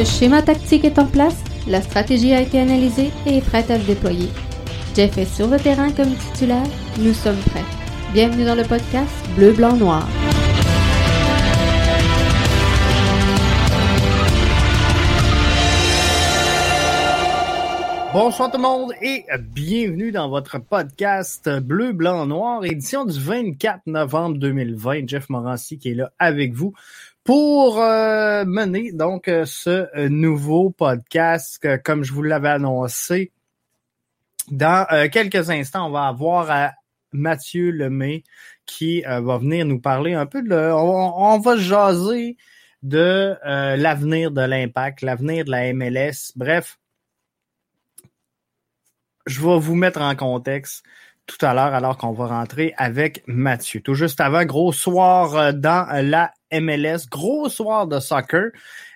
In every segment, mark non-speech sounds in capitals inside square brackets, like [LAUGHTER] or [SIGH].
Le schéma tactique est en place, la stratégie a été analysée et est prête à se déployer. Jeff est sur le terrain comme titulaire, nous sommes prêts. Bienvenue dans le podcast Bleu, Blanc, Noir. Bonsoir tout le monde et bienvenue dans votre podcast Bleu, Blanc, Noir, édition du 24 novembre 2020. Jeff Morancy qui est là avec vous pour euh, mener donc euh, ce euh, nouveau podcast. comme je vous l'avais annoncé, dans quelques instants, on va avoir Mathieu Lemay qui va venir nous parler un peu de... On, on va jaser de l'avenir de l'impact, l'avenir de la MLS. Bref, je vais vous mettre en contexte tout à l'heure alors qu'on va rentrer avec Mathieu. Tout juste avant, gros soir euh, dans la MLS, gros soir de soccer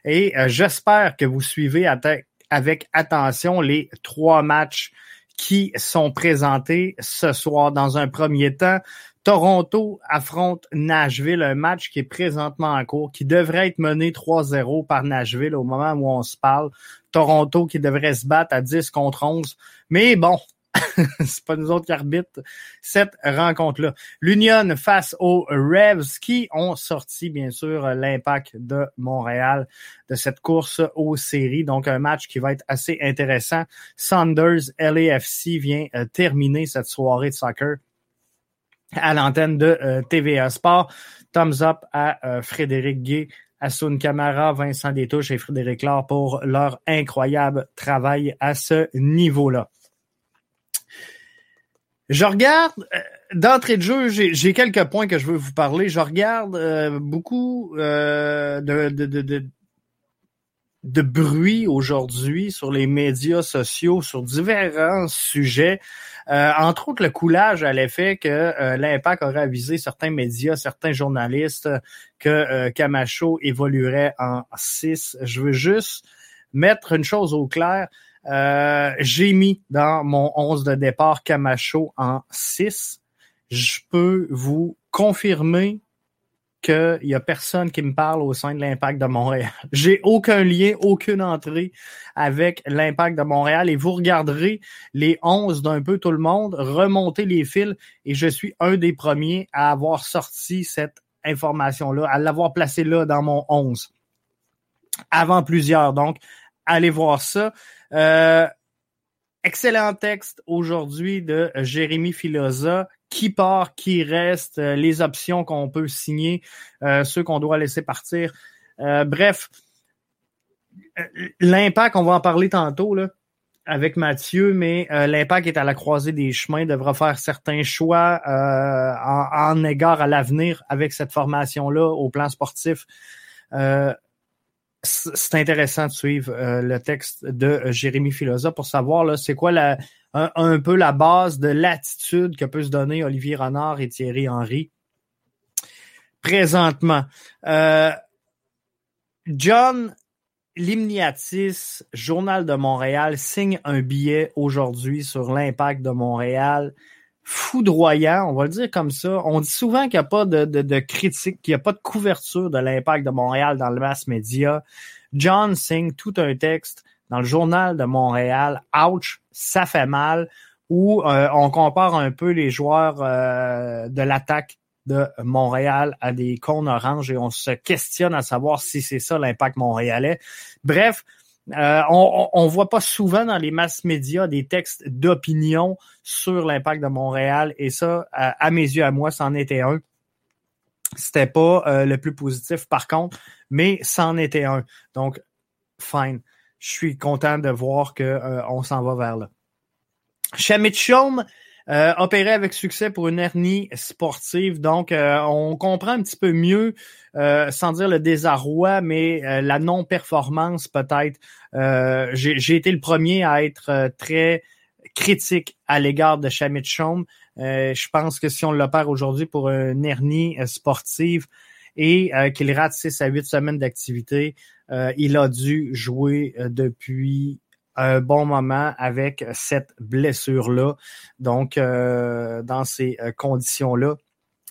et euh, j'espère que vous suivez avec attention les trois matchs qui sont présentés ce soir. Dans un premier temps, Toronto affronte Nashville, un match qui est présentement en cours, qui devrait être mené 3-0 par Nashville au moment où on se parle. Toronto qui devrait se battre à 10 contre 11. Mais bon, [LAUGHS] c'est pas nous autres qui arbitrent cette rencontre-là. L'Union face aux Revs qui ont sorti, bien sûr, l'impact de Montréal de cette course aux séries. Donc, un match qui va être assez intéressant. Saunders LAFC vient euh, terminer cette soirée de soccer à l'antenne de euh, TVA Sport. Thumbs up à euh, Frédéric Gay, Assun Camara, Vincent Détouche et Frédéric Laure pour leur incroyable travail à ce niveau-là. Je regarde, euh, d'entrée de jeu, j'ai quelques points que je veux vous parler. Je regarde euh, beaucoup euh, de, de, de, de, bruit aujourd'hui sur les médias sociaux, sur différents sujets. entre autres, le coulage à l'effet que l'impact aurait avisé certains médias, certains journalistes que Camacho évoluerait en 6. Je veux juste mettre une chose au clair. Euh, j'ai mis dans mon 11 de départ Camacho en 6. Je peux vous confirmer qu'il y a personne qui me parle au sein de l'impact de Montréal. [LAUGHS] J'ai aucun lien, aucune entrée avec l'impact de Montréal et vous regarderez les 11 d'un peu tout le monde, remonter les fils et je suis un des premiers à avoir sorti cette information-là, à l'avoir placé là dans mon 11 avant plusieurs. Donc, allez voir ça. Euh, excellent texte aujourd'hui de Jérémy Filosa. Qui part, qui reste, euh, les options qu'on peut signer, euh, ceux qu'on doit laisser partir. bref, l'impact, on va en parler tantôt là, avec Mathieu, mais l'impact est à la croisée des chemins, devra faire certains choix en, en, égard à l'avenir avec cette formation-là au plan sportif c'est intéressant de suivre euh, le texte de Jérémy Filosa pour savoir c'est quoi la, un, peu la base de l'attitude que peut se donner Olivier Renard et Thierry Henry présentement. Euh, John Limniatis, Journal de Montréal, signe un billet aujourd'hui sur l'impact de Montréal foudroyant, on va le dire comme ça. On dit souvent qu'il n'y a pas de, critique, qu'il n'y a pas de couverture de l'impact de Montréal dans le mass média. John signe tout un texte dans le journal de Montréal, Ouch, ça fait mal, où euh, on compare un peu les joueurs euh, de l'attaque de Montréal à des cônes oranges et on se questionne à savoir si c'est ça l'impact montréalais. Bref, euh, on, ne voit pas souvent dans les masses médias des textes d'opinion sur l'impact de Montréal et ça, à, mes yeux, à moi, c'en était un. C'était pas euh, le plus positif, par contre, mais c'en était un. Donc, fine. Je suis content de voir qu'on euh, s'en va vers là. Shamit euh, opéré avec succès pour une hernie sportive. Donc, euh, on comprend un petit peu mieux, euh, sans dire le désarroi, mais la non-performance peut-être. J'ai été le premier à être très critique à l'égard de Shamit Chom. je pense que si on l'opère aujourd'hui pour une hernie sportive et qu'il rate 6 à 8 semaines d'activité, il a dû jouer depuis un bon moment avec cette blessure-là. Donc, euh, dans ces euh, conditions-là,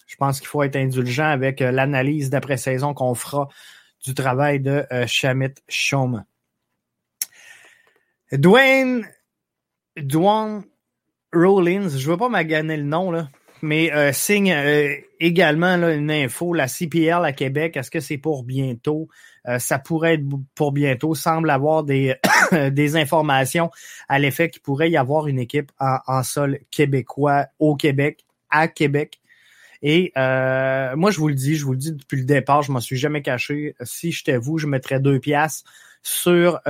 je pense qu'il faut être indulgent avec euh, l'analyse d'après-saison qu'on fera du travail de Shamit Shom. Dwayne, Dwayne Rollins, je veux pas m'aganer le nom, là, mais euh, signe euh, également là, une info, la CPL à Québec, est-ce que c'est pour bientôt? Euh, ça pourrait être pour bientôt. Semble avoir des, [COUGHS] des informations à l'effet qu'il pourrait y avoir une équipe en, en, sol québécois au Québec, à Québec. Et moi, je vous le dis, je vous le dis depuis le départ, je m'en suis jamais caché. Si j'étais vous, je mettrais deux piastres sur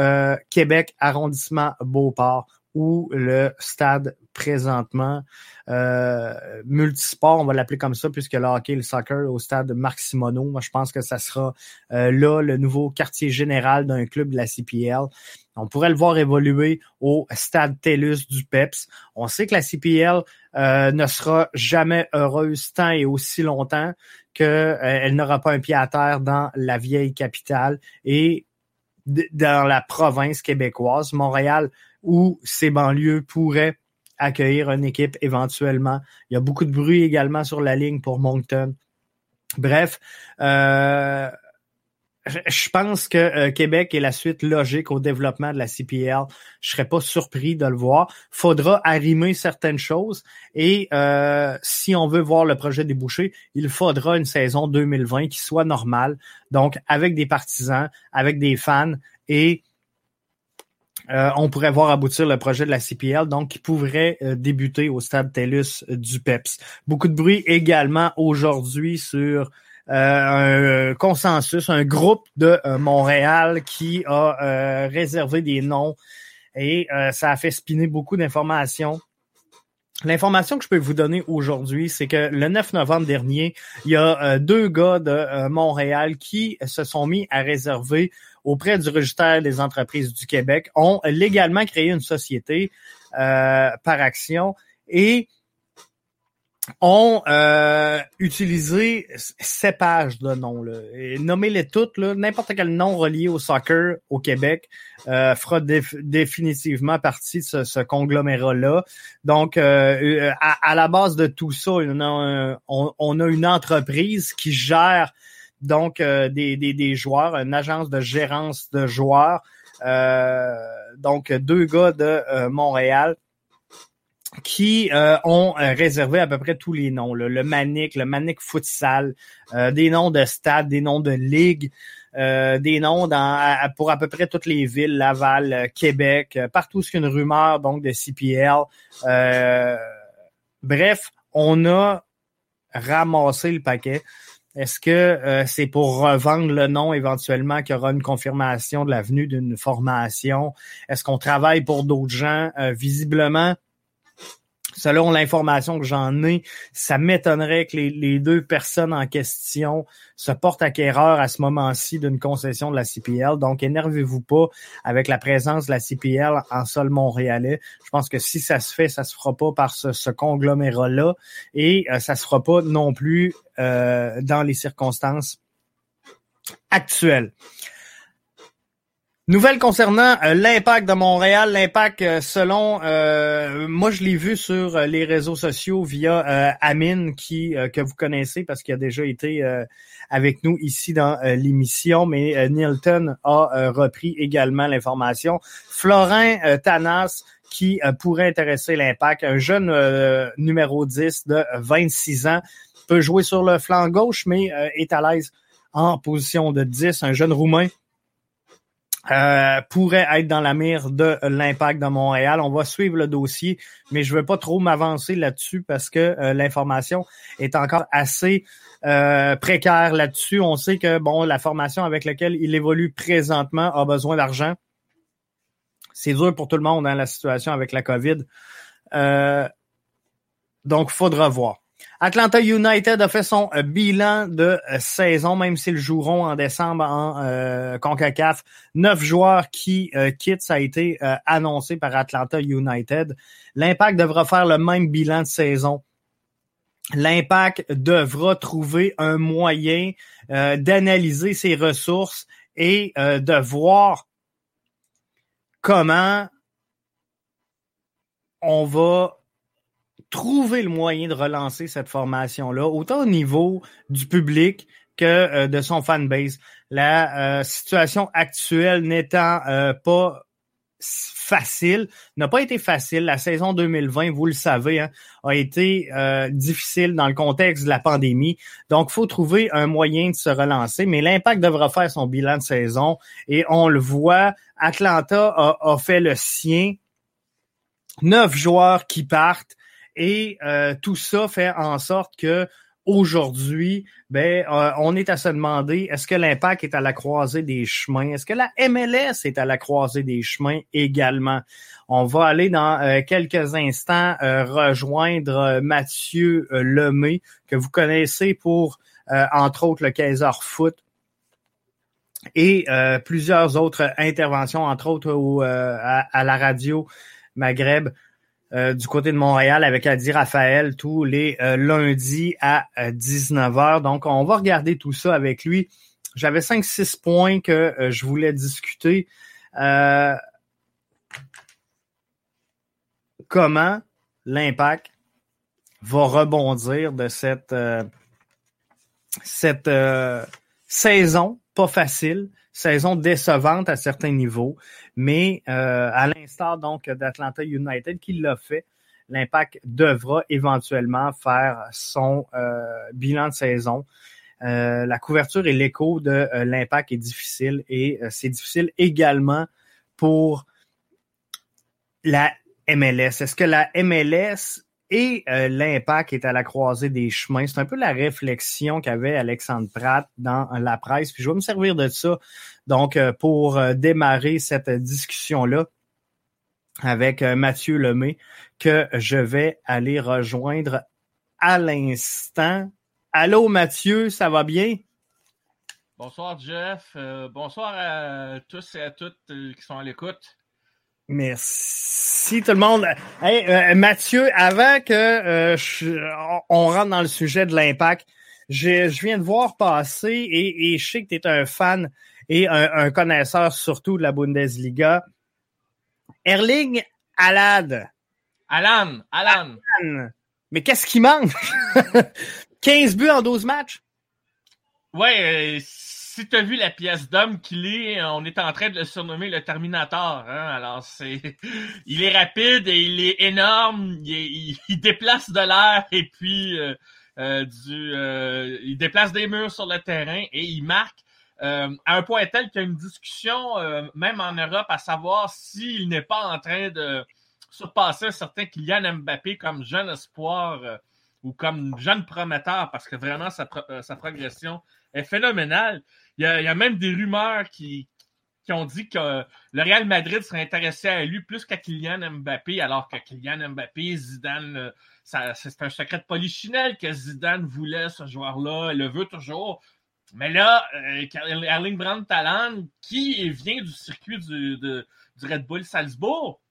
Québec, arrondissement Beauport ou le stade présentement euh, multisport, on va l'appeler comme ça, puisque le hockey et le soccer au stade Marc Simoneau. Moi, je pense que ça sera euh, là le nouveau quartier général d'un club de la CPL. On pourrait le voir évoluer au stade TELUS du PEPS. On sait que la CPL euh, ne sera jamais heureuse tant et aussi longtemps qu'elle n'aura pas un pied à terre dans la vieille capitale et dans la province québécoise. Montréal où ces banlieues pourraient accueillir une équipe éventuellement. Il y a beaucoup de bruit également sur la ligne pour Moncton. Bref, euh, je pense que euh, Québec est la suite logique au développement de la CPL. Je serais pas surpris de le voir. Faudra arrimer certaines choses et euh, si on veut voir le projet déboucher, il faudra une saison 2020 qui soit normale, donc avec des partisans, avec des fans et euh, on pourrait voir aboutir le projet de la CPL, donc qui pourrait euh, débuter au stade TELUS du PEPS. Beaucoup de bruit également aujourd'hui sur euh, un consensus, un groupe de Montréal qui a réservé des noms et ça a fait spinner beaucoup d'informations. L'information que je peux vous donner aujourd'hui, c'est que le 9 novembre dernier, il y a deux gars de Montréal qui se sont mis à réserver auprès du registre des entreprises du Québec ont légalement créé une société euh, par action et ont euh, utilisé ces pages de noms. Là. Nommez-les toutes, n'importe quel nom relié au soccer au Québec euh, fera définitivement partie de ce, conglomérat-là. Donc, à, la base de tout ça, on a une entreprise qui gère donc euh, des, des, des, joueurs, une agence de gérance de joueurs. Euh, donc deux gars de euh, Montréal qui ont réservé à peu près tous les noms. Le Manic, le Manic Futsal, des noms de stades, des noms de ligues, des noms pour à peu près toutes les villes, Laval, Québec, partout a une rumeur donc de CPL. bref, on a ramassé le paquet. Est-ce que euh, c'est pour revendre le nom éventuellement qu'il y aura une confirmation de la venue d'une formation? Est-ce qu'on travaille pour d'autres gens? Euh, visiblement, selon l'information que j'en ai, ça m'étonnerait que les, deux personnes en question se portent acquéreurs à ce moment-ci d'une concession de la CPL. Donc, énervez-vous pas avec la présence de la CPL en sol montréalais. Je pense que si ça se fait, ça se fera pas par ce, conglomérat-là et euh, ça se fera pas non plus euh, dans les circonstances actuelles. Nouvelle concernant euh, l'impact de Montréal, l'impact euh, selon euh, moi je l'ai vu sur les réseaux sociaux via Amine qui que vous connaissez parce qu'il a déjà été avec nous ici dans l'émission, mais Nilton a repris également l'information. Florin Tanas qui pourrait intéresser l'impact, un jeune numéro 10 de 26 ans, peut jouer sur le flanc gauche, mais est à l'aise en position de 10, un jeune roumain euh, pourrait être dans la mire de l'impact de Montréal. On va suivre le dossier, mais je veux pas trop m'avancer là-dessus parce que euh, l'information est encore assez euh, précaire là-dessus. On sait que bon, la formation avec laquelle il évolue présentement a besoin d'argent. C'est dur pour tout le monde dans hein, la situation avec la COVID. donc, faudra voir. Atlanta United a fait son euh, bilan de euh, saison, même s'ils joueront en décembre en euh, CONCACAF. Neuf joueurs qui quittent, ça a été annoncé par Atlanta United. L'Impact devra faire le même bilan de saison. L'Impact devra trouver un moyen d'analyser ses ressources et de voir comment on va trouver le moyen de relancer cette formation-là, autant au niveau du public que euh, de son fanbase. La euh, situation actuelle n'étant euh, pas facile, n'a pas été facile. La saison 2020, vous le savez, hein, a été euh, difficile dans le contexte de la pandémie. Donc, faut trouver un moyen de se relancer. Mais l'Impact devra faire son bilan de saison et on le voit. Atlanta a, a fait le sien. Neuf joueurs qui partent et euh, tout ça fait en sorte que aujourd'hui, ben, euh, on est à se demander est-ce que l'impact est à la croisée des chemins? Est-ce que la MLS est à la croisée des chemins également? On va aller dans euh, quelques instants euh, rejoindre Mathieu Lemay, que vous connaissez pour, entre autres, le Kaiser Foot et plusieurs autres interventions, entre autres à, à, la radio Maghreb. Euh, du côté de Montréal avec Adi Raphaël tous les euh, lundis à 19h. Euh, Donc, on va regarder tout ça avec lui. J'avais 5-6 points que je voulais discuter. comment l'impact va rebondir de cette, cette saison pas facile, saison décevante à certains niveaux, mais euh, à l'instar donc d'Atlanta United qui l'a fait, l'Impact devra éventuellement faire son euh, bilan de saison. Euh, la couverture et l'écho de l'Impact est difficile et c'est difficile également pour la MLS. Est-ce que la MLS et euh, l'impact est à la croisée des chemins. C'est un peu la réflexion qu'avait Alexandre Pratt dans la presse. Puis je vais me servir de ça, donc, euh, pour euh, démarrer cette discussion-là avec Mathieu Lemay, que je vais aller rejoindre à l'instant. Allô Mathieu, ça va bien? Bonsoir Jeff, bonsoir à tous et à toutes qui sont à l'écoute. Merci tout le monde. Hey, euh, Mathieu, avant que euh, on rentre dans le sujet de l'impact, je, viens de voir passer et, je sais que tu es un fan et un, connaisseur surtout de la Bundesliga. Erling Alad. Alan, Alan. Mais qu'est-ce qui manque? [LAUGHS] 15 buts en 12 matchs? Ouais, euh, si tu as vu la pièce d'homme qu'il est, on est en train de le surnommer le Terminator. Hein? Alors, c'est, [LAUGHS] il est rapide et il est énorme. Il, [LAUGHS] déplace de l'air et puis euh, euh, euh, il déplace des murs sur le terrain et il marque à un point tel qu'il y a une discussion, même en Europe, à savoir s'il n'est pas en train de surpasser un certain Kylian Mbappé comme jeune espoir ou comme jeune prometteur, parce que vraiment sa progression est phénoménale. Il y, a, même des rumeurs qui, qui ont dit que le Real Madrid serait intéressé à lui plus qu'à Kylian Mbappé, alors que Kylian Mbappé, Zidane, euh, c'est un secret de polichinelle que Zidane voulait ce joueur-là, le veut toujours. Mais là, euh, Erling Brandt Talent, qui vient du circuit du, Red Bull Salzbourg,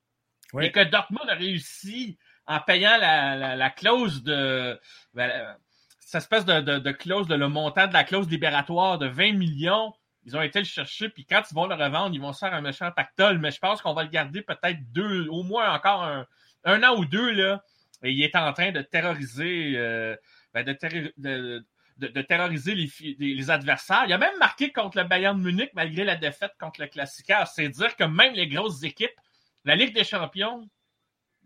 et que Dortmund a réussi en payant la, clause de. Ben, cette espèce de, clause, de le montant de la clause libératoire de 20 millions, ils ont été le chercher, puis quand ils vont le revendre, ils vont se faire un méchant pactole, mais je pense qu'on va le garder peut-être deux, au moins encore un, an ou deux, là. Et il est en train de terroriser, euh, ben, de, terroriser les, adversaires. Il a même marqué contre le Bayern de Munich malgré la défaite contre le Classica. C'est dire que même les grosses équipes, la Ligue des Champions,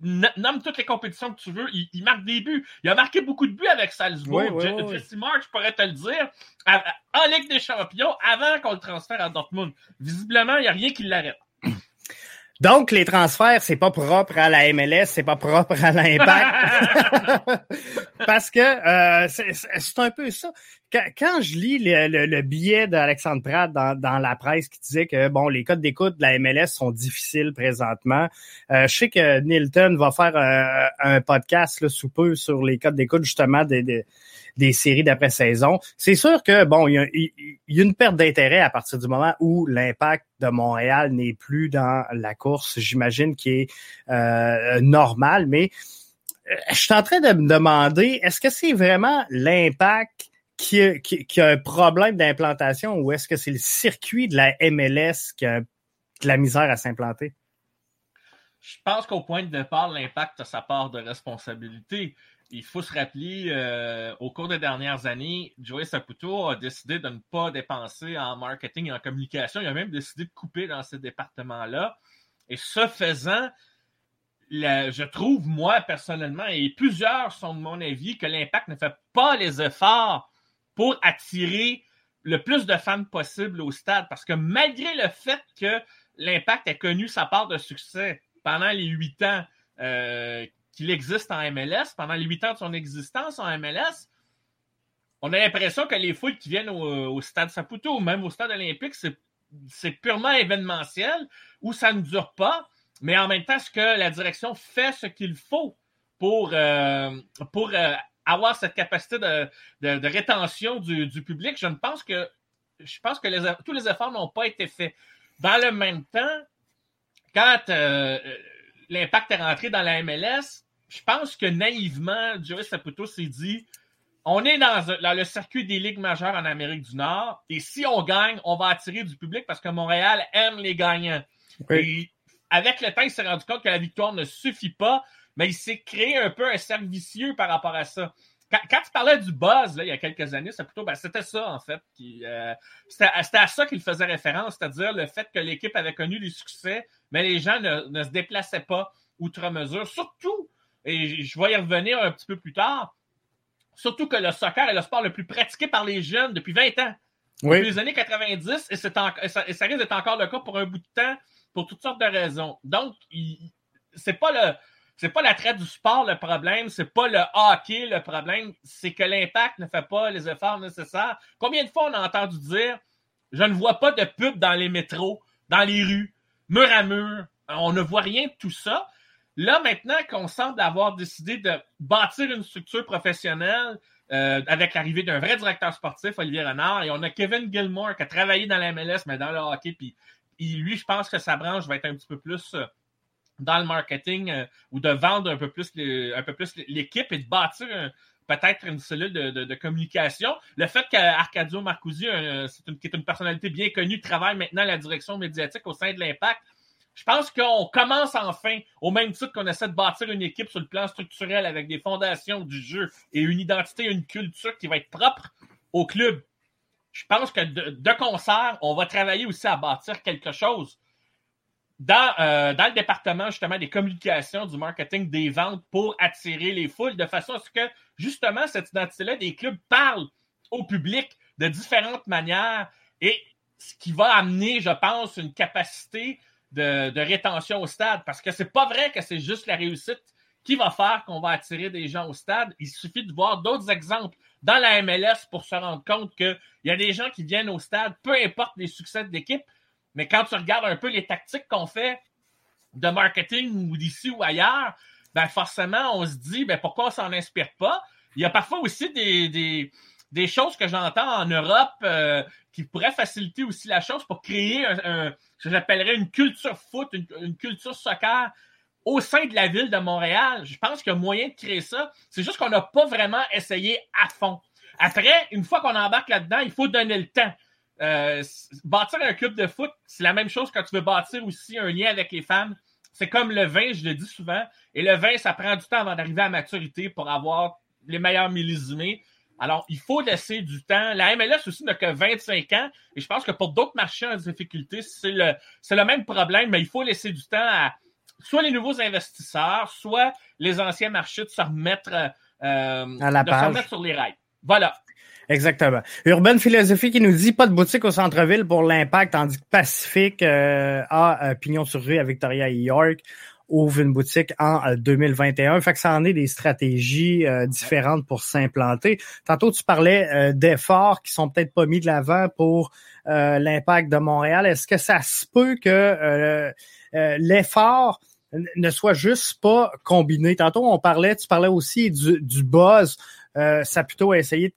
nomme toutes les compétitions que tu veux, il, marque des buts. Il a marqué beaucoup de buts avec Salzbourg. Jesse March, je pourrais te le dire, en Ligue des Champions, avant qu'on le transfère à Dortmund. Visiblement, il n'y a rien qui l'arrête. [CLEARS THROAT] Donc, les transferts, c'est pas propre à la MLS, c'est pas propre à l'impact. [LAUGHS] [LAUGHS] Parce que euh, c'est un peu ça. Quand, je lis le, billet d'Alexandre Pratt dans, la presse qui disait que bon, les codes d'écoute de la MLS sont difficiles présentement. Euh, je sais que Nilton va faire euh, un podcast là, sous peu sur les codes d'écoute justement des des séries d'après-saison. C'est sûr que, bon, il y a, une perte d'intérêt à partir du moment où l'impact de Montréal n'est plus dans la course, j'imagine, qui est euh, normal, mais euh, je suis en train de me demander, est-ce que c'est vraiment l'impact qui, qui, a un problème d'implantation ou est-ce que c'est le circuit de la MLS qui a de la misère à s'implanter? Je pense qu'au point de départ, l'impact a sa part de responsabilité il faut se rappeler, euh, au cours des dernières années, Joey Saputo a décidé de ne pas dépenser en marketing et en communication. Il a même décidé de couper dans ces départements-là. Et ce faisant, je trouve, moi, personnellement, et plusieurs sont de mon avis, que l'impact ne fait pas les efforts pour attirer le plus de fans possible au stade. Parce que malgré le fait que l'impact ait connu sa part de succès pendant les huit ans euh, qu'il existe en MLS, pendant les huit ans de son existence en MLS, on a l'impression que les foules qui viennent au, stade Saputo ou même au stade olympique, c'est purement événementiel, où ça ne dure pas. Mais en même temps, est-ce que la direction fait ce qu'il faut pour, euh, pour euh, avoir cette capacité de, rétention du, public? Je ne pense que je pense que tous les efforts n'ont pas été faits. Dans le même temps, quand euh, l'impact est rentré dans la MLS, je pense que naïvement, Joey Saputo s'est dit on est dans, le circuit des ligues majeures en Amérique du Nord, et si on gagne, on va attirer du public parce que Montréal aime les gagnants avec le temps, il s'est rendu compte que la victoire ne suffit pas, mais il s'est créé un peu un cercle vicieux par rapport à ça. Quand, tu parlais du buzz, là, il y a quelques années, plutôt, ben, c'était ça, en fait. Euh, c'était à ça qu'il faisait référence, c'est-à-dire le fait que l'équipe avait connu du succès, mais les gens ne, se déplaçaient pas outre mesure. Surtout, et je vais y revenir un petit peu plus tard, surtout que le soccer est le sport le plus pratiqué par les jeunes depuis 20 ans. Depuis les années 90, et, ça, et ça risque d'être encore le cas pour un bout de temps pour toutes sortes de raisons. Donc, c'est pas le c'est pas l'attrait du sport le problème, c'est pas le hockey le problème, c'est que l'impact ne fait pas les efforts nécessaires. Combien de fois on a entendu dire je ne vois pas de pub dans les métros, dans les rues, mur à mur, on ne voit rien de tout ça. Là, maintenant qu'on semble avoir décidé de bâtir une structure professionnelle euh, avec l'arrivée d'un vrai directeur sportif, Olivier Renard, et on a Kevin Gilmore qui a travaillé dans la MLS, mais dans le hockey, puis lui, je pense que sa branche va être un petit peu plus euh, dans le marketing euh, ou de vendre un peu plus, un peu l'équipe et de bâtir peut-être une cellule de, communication. Le fait qu'Arcadio une, qui est une personnalité bien connue, travaille maintenant la direction médiatique au sein de l'Impact, je pense qu'on commence enfin, au même titre qu'on essaie de bâtir une équipe sur le plan structurel avec des fondations du jeu et une identité, une culture qui va être propre au club je pense que de, concert, on va travailler aussi à bâtir quelque chose dans, euh, dans le département justement des communications, du marketing, des ventes pour attirer les foules de façon à ce que justement cette identité-là des clubs parle au public de différentes manières et ce qui va amener, je pense, une capacité de, de rétention au stade parce que c'est pas vrai que c'est juste la réussite qui va faire qu'on va attirer des gens au stade. Il suffit de voir d'autres exemples dans la MLS pour se rendre compte qu'il y a des gens qui viennent au stade, peu importe les succès de l'équipe, mais quand tu regardes un peu les tactiques qu'on fait de marketing ou d'ici ou ailleurs, ben forcément, on se dit ben pourquoi on s'en inspire pas? Il y a parfois aussi des, des, choses que j'entends en Europe euh, qui pourraient faciliter aussi la chose pour créer un, ce que j'appellerais une culture foot, une culture soccer au sein de la ville de Montréal. Je pense qu'il y a moyen de créer ça. C'est juste qu'on n'a pas vraiment essayé à fond. Après, une fois qu'on embarque là-dedans, il faut donner le temps. Euh, bâtir un club de foot, c'est la même chose quand tu veux bâtir aussi un lien avec les femmes. C'est comme le vin, je le dis souvent. Et le vin, ça prend du temps avant d'arriver à maturité pour avoir les meilleurs millésimés. Alors, il faut laisser du temps. La MLS aussi n'a que 25 ans. Et je pense que pour d'autres marchés en difficulté, c'est le, c'est le même problème, mais il faut laisser du temps à, soit les nouveaux investisseurs, soit les anciens marchés de se remettre, euh, à la de se remettre sur les rails. Voilà. Exactement. Urban Philosophie qui nous dit pas de boutique au centre-ville pour l'impact, tandis que Pacifique euh, a euh, pignon sur rue à Victoria et York ouvre une boutique en 2021. Fait que ça en est des stratégies différentes pour s'implanter. Tantôt, tu parlais d'efforts qui sont peut-être pas mis de l'avant pour l'impact de Montréal. Est-ce que ça se peut que euh, l'effort ne soit juste pas combiné? Tantôt, on parlait, tu parlais aussi du, du buzz. Euh, ça a plutôt essayé de,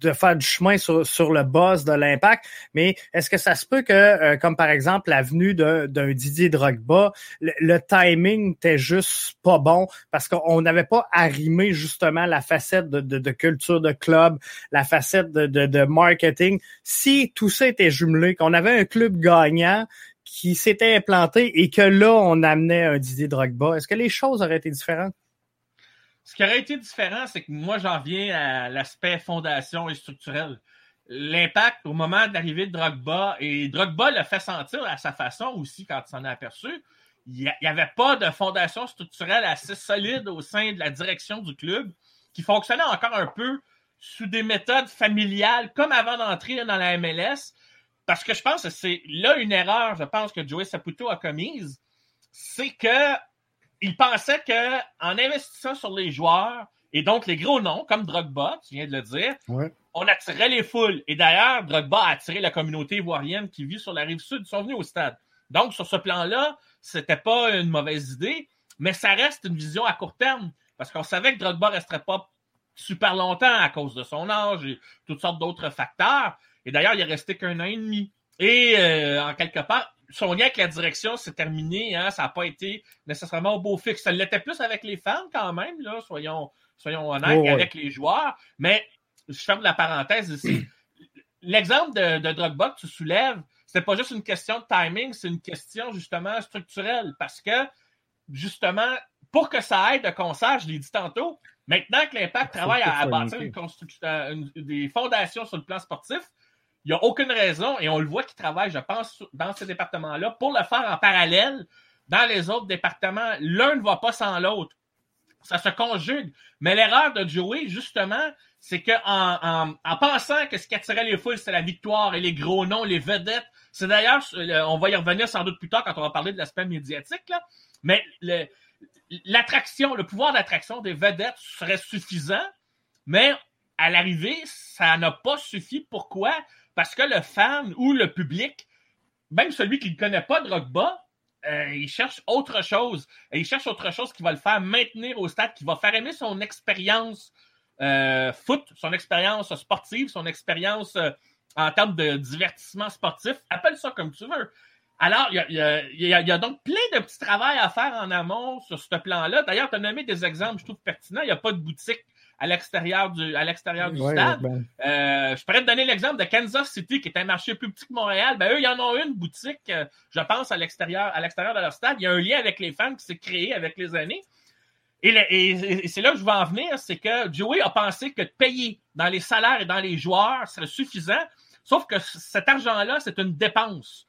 de, faire du chemin sur, sur le buzz de l'impact. Mais est-ce que ça se peut que, euh, comme par exemple l'avenue d'un Didier Drogba, le, le timing était juste pas bon parce qu'on n'avait pas arrimé justement la facette de, de, de, culture de club, la facette de, de marketing. Si tout ça était jumelé, qu'on avait un club gagnant, qui s'était implanté et que là, on amenait un Didier Drogba, est-ce que les choses auraient été différentes? Ce qui aurait été différent, c'est que moi, j'en viens à l'aspect fondation et structurel. l'impact au moment de l'arrivée de Drogba, et Drogba l'a fait sentir à sa façon aussi quand il s'en est aperçu, il n'y avait pas de fondation structurelle assez solide au sein de la direction du club qui fonctionnait encore un peu sous des méthodes familiales comme avant d'entrer dans la MLS. Parce que je pense que c'est là une erreur, je pense, que Joey Saputo a commise. C'est que il pensait que en investissant sur les joueurs et donc les gros noms, comme Drogba, tu viens de le dire, on attirait les foules. Et d'ailleurs, Drogba a attiré la communauté ivoirienne qui vit sur la rive sud. Ils sont venus au stade. Donc, sur ce plan-là, c'était pas une mauvaise idée, mais ça reste une vision à court terme. Parce qu'on savait que Drogba resterait pas super longtemps à cause de son âge et toutes sortes d'autres facteurs. Et d'ailleurs, il est resté qu'un an et demi. Et euh, en quelque part, son lien avec la direction s'est terminé. Hein, ça n'a pas été nécessairement au beau fixe. Ça l'était plus avec les fans quand même, là, soyons, soyons honnêtes, avec les joueurs. Mais je ferme la parenthèse ici. [CLEARS THROAT] L'exemple de, de Drogba que tu soulèves, c'est pas juste une question de timing, c'est une question justement structurelle. Parce que, justement, pour que ça aide de concert, je l'ai dit tantôt, maintenant que l'Impact travaille à, bâtir une construction, euh, des fondations sur le plan sportif, il n'y a aucune raison, et on le voit qu'il travaille, je pense, dans ces départements-là, pour le faire en parallèle dans les autres départements. L'un ne va pas sans l'autre. Ça se conjugue. Mais l'erreur de Joey, justement, c'est qu'en en, en, pensant que ce qui attirait les foules, c'est la victoire et les gros noms, les vedettes. C'est d'ailleurs, on va y revenir sans doute plus tard quand on va parler de l'aspect médiatique, là. Mais l'attraction, le pouvoir d'attraction des vedettes serait suffisant, mais à l'arrivée, ça n'a pas suffi. Pourquoi? Parce que le fan ou le public, même celui qui ne connaît pas Drogba, euh, il cherche autre chose. il cherche autre chose qui va le faire maintenir au stade, qui va faire aimer son expérience euh, foot, son expérience sportive, son expérience euh, en termes de divertissement sportif. Appelle ça comme tu veux. Alors, il y, a, donc plein de petits travails à faire en amont sur ce plan-là. D'ailleurs, tu as nommé des exemples, je trouve pertinents. Il n'y a pas de boutique à l'extérieur du, à l'extérieur du stade. Ben. Euh, je pourrais te donner l'exemple de Kansas City, qui est un marché plus petit que Montréal. Ben, eux, ils en ont une boutique, euh, je pense, à l'extérieur, à l'extérieur de leur stade. Il y a un lien avec les fans qui s'est créé avec les années. Et, c'est là que je veux en venir, c'est que Joey a pensé que de payer dans les salaires et dans les joueurs serait suffisant. Sauf que cet argent-là, c'est une dépense.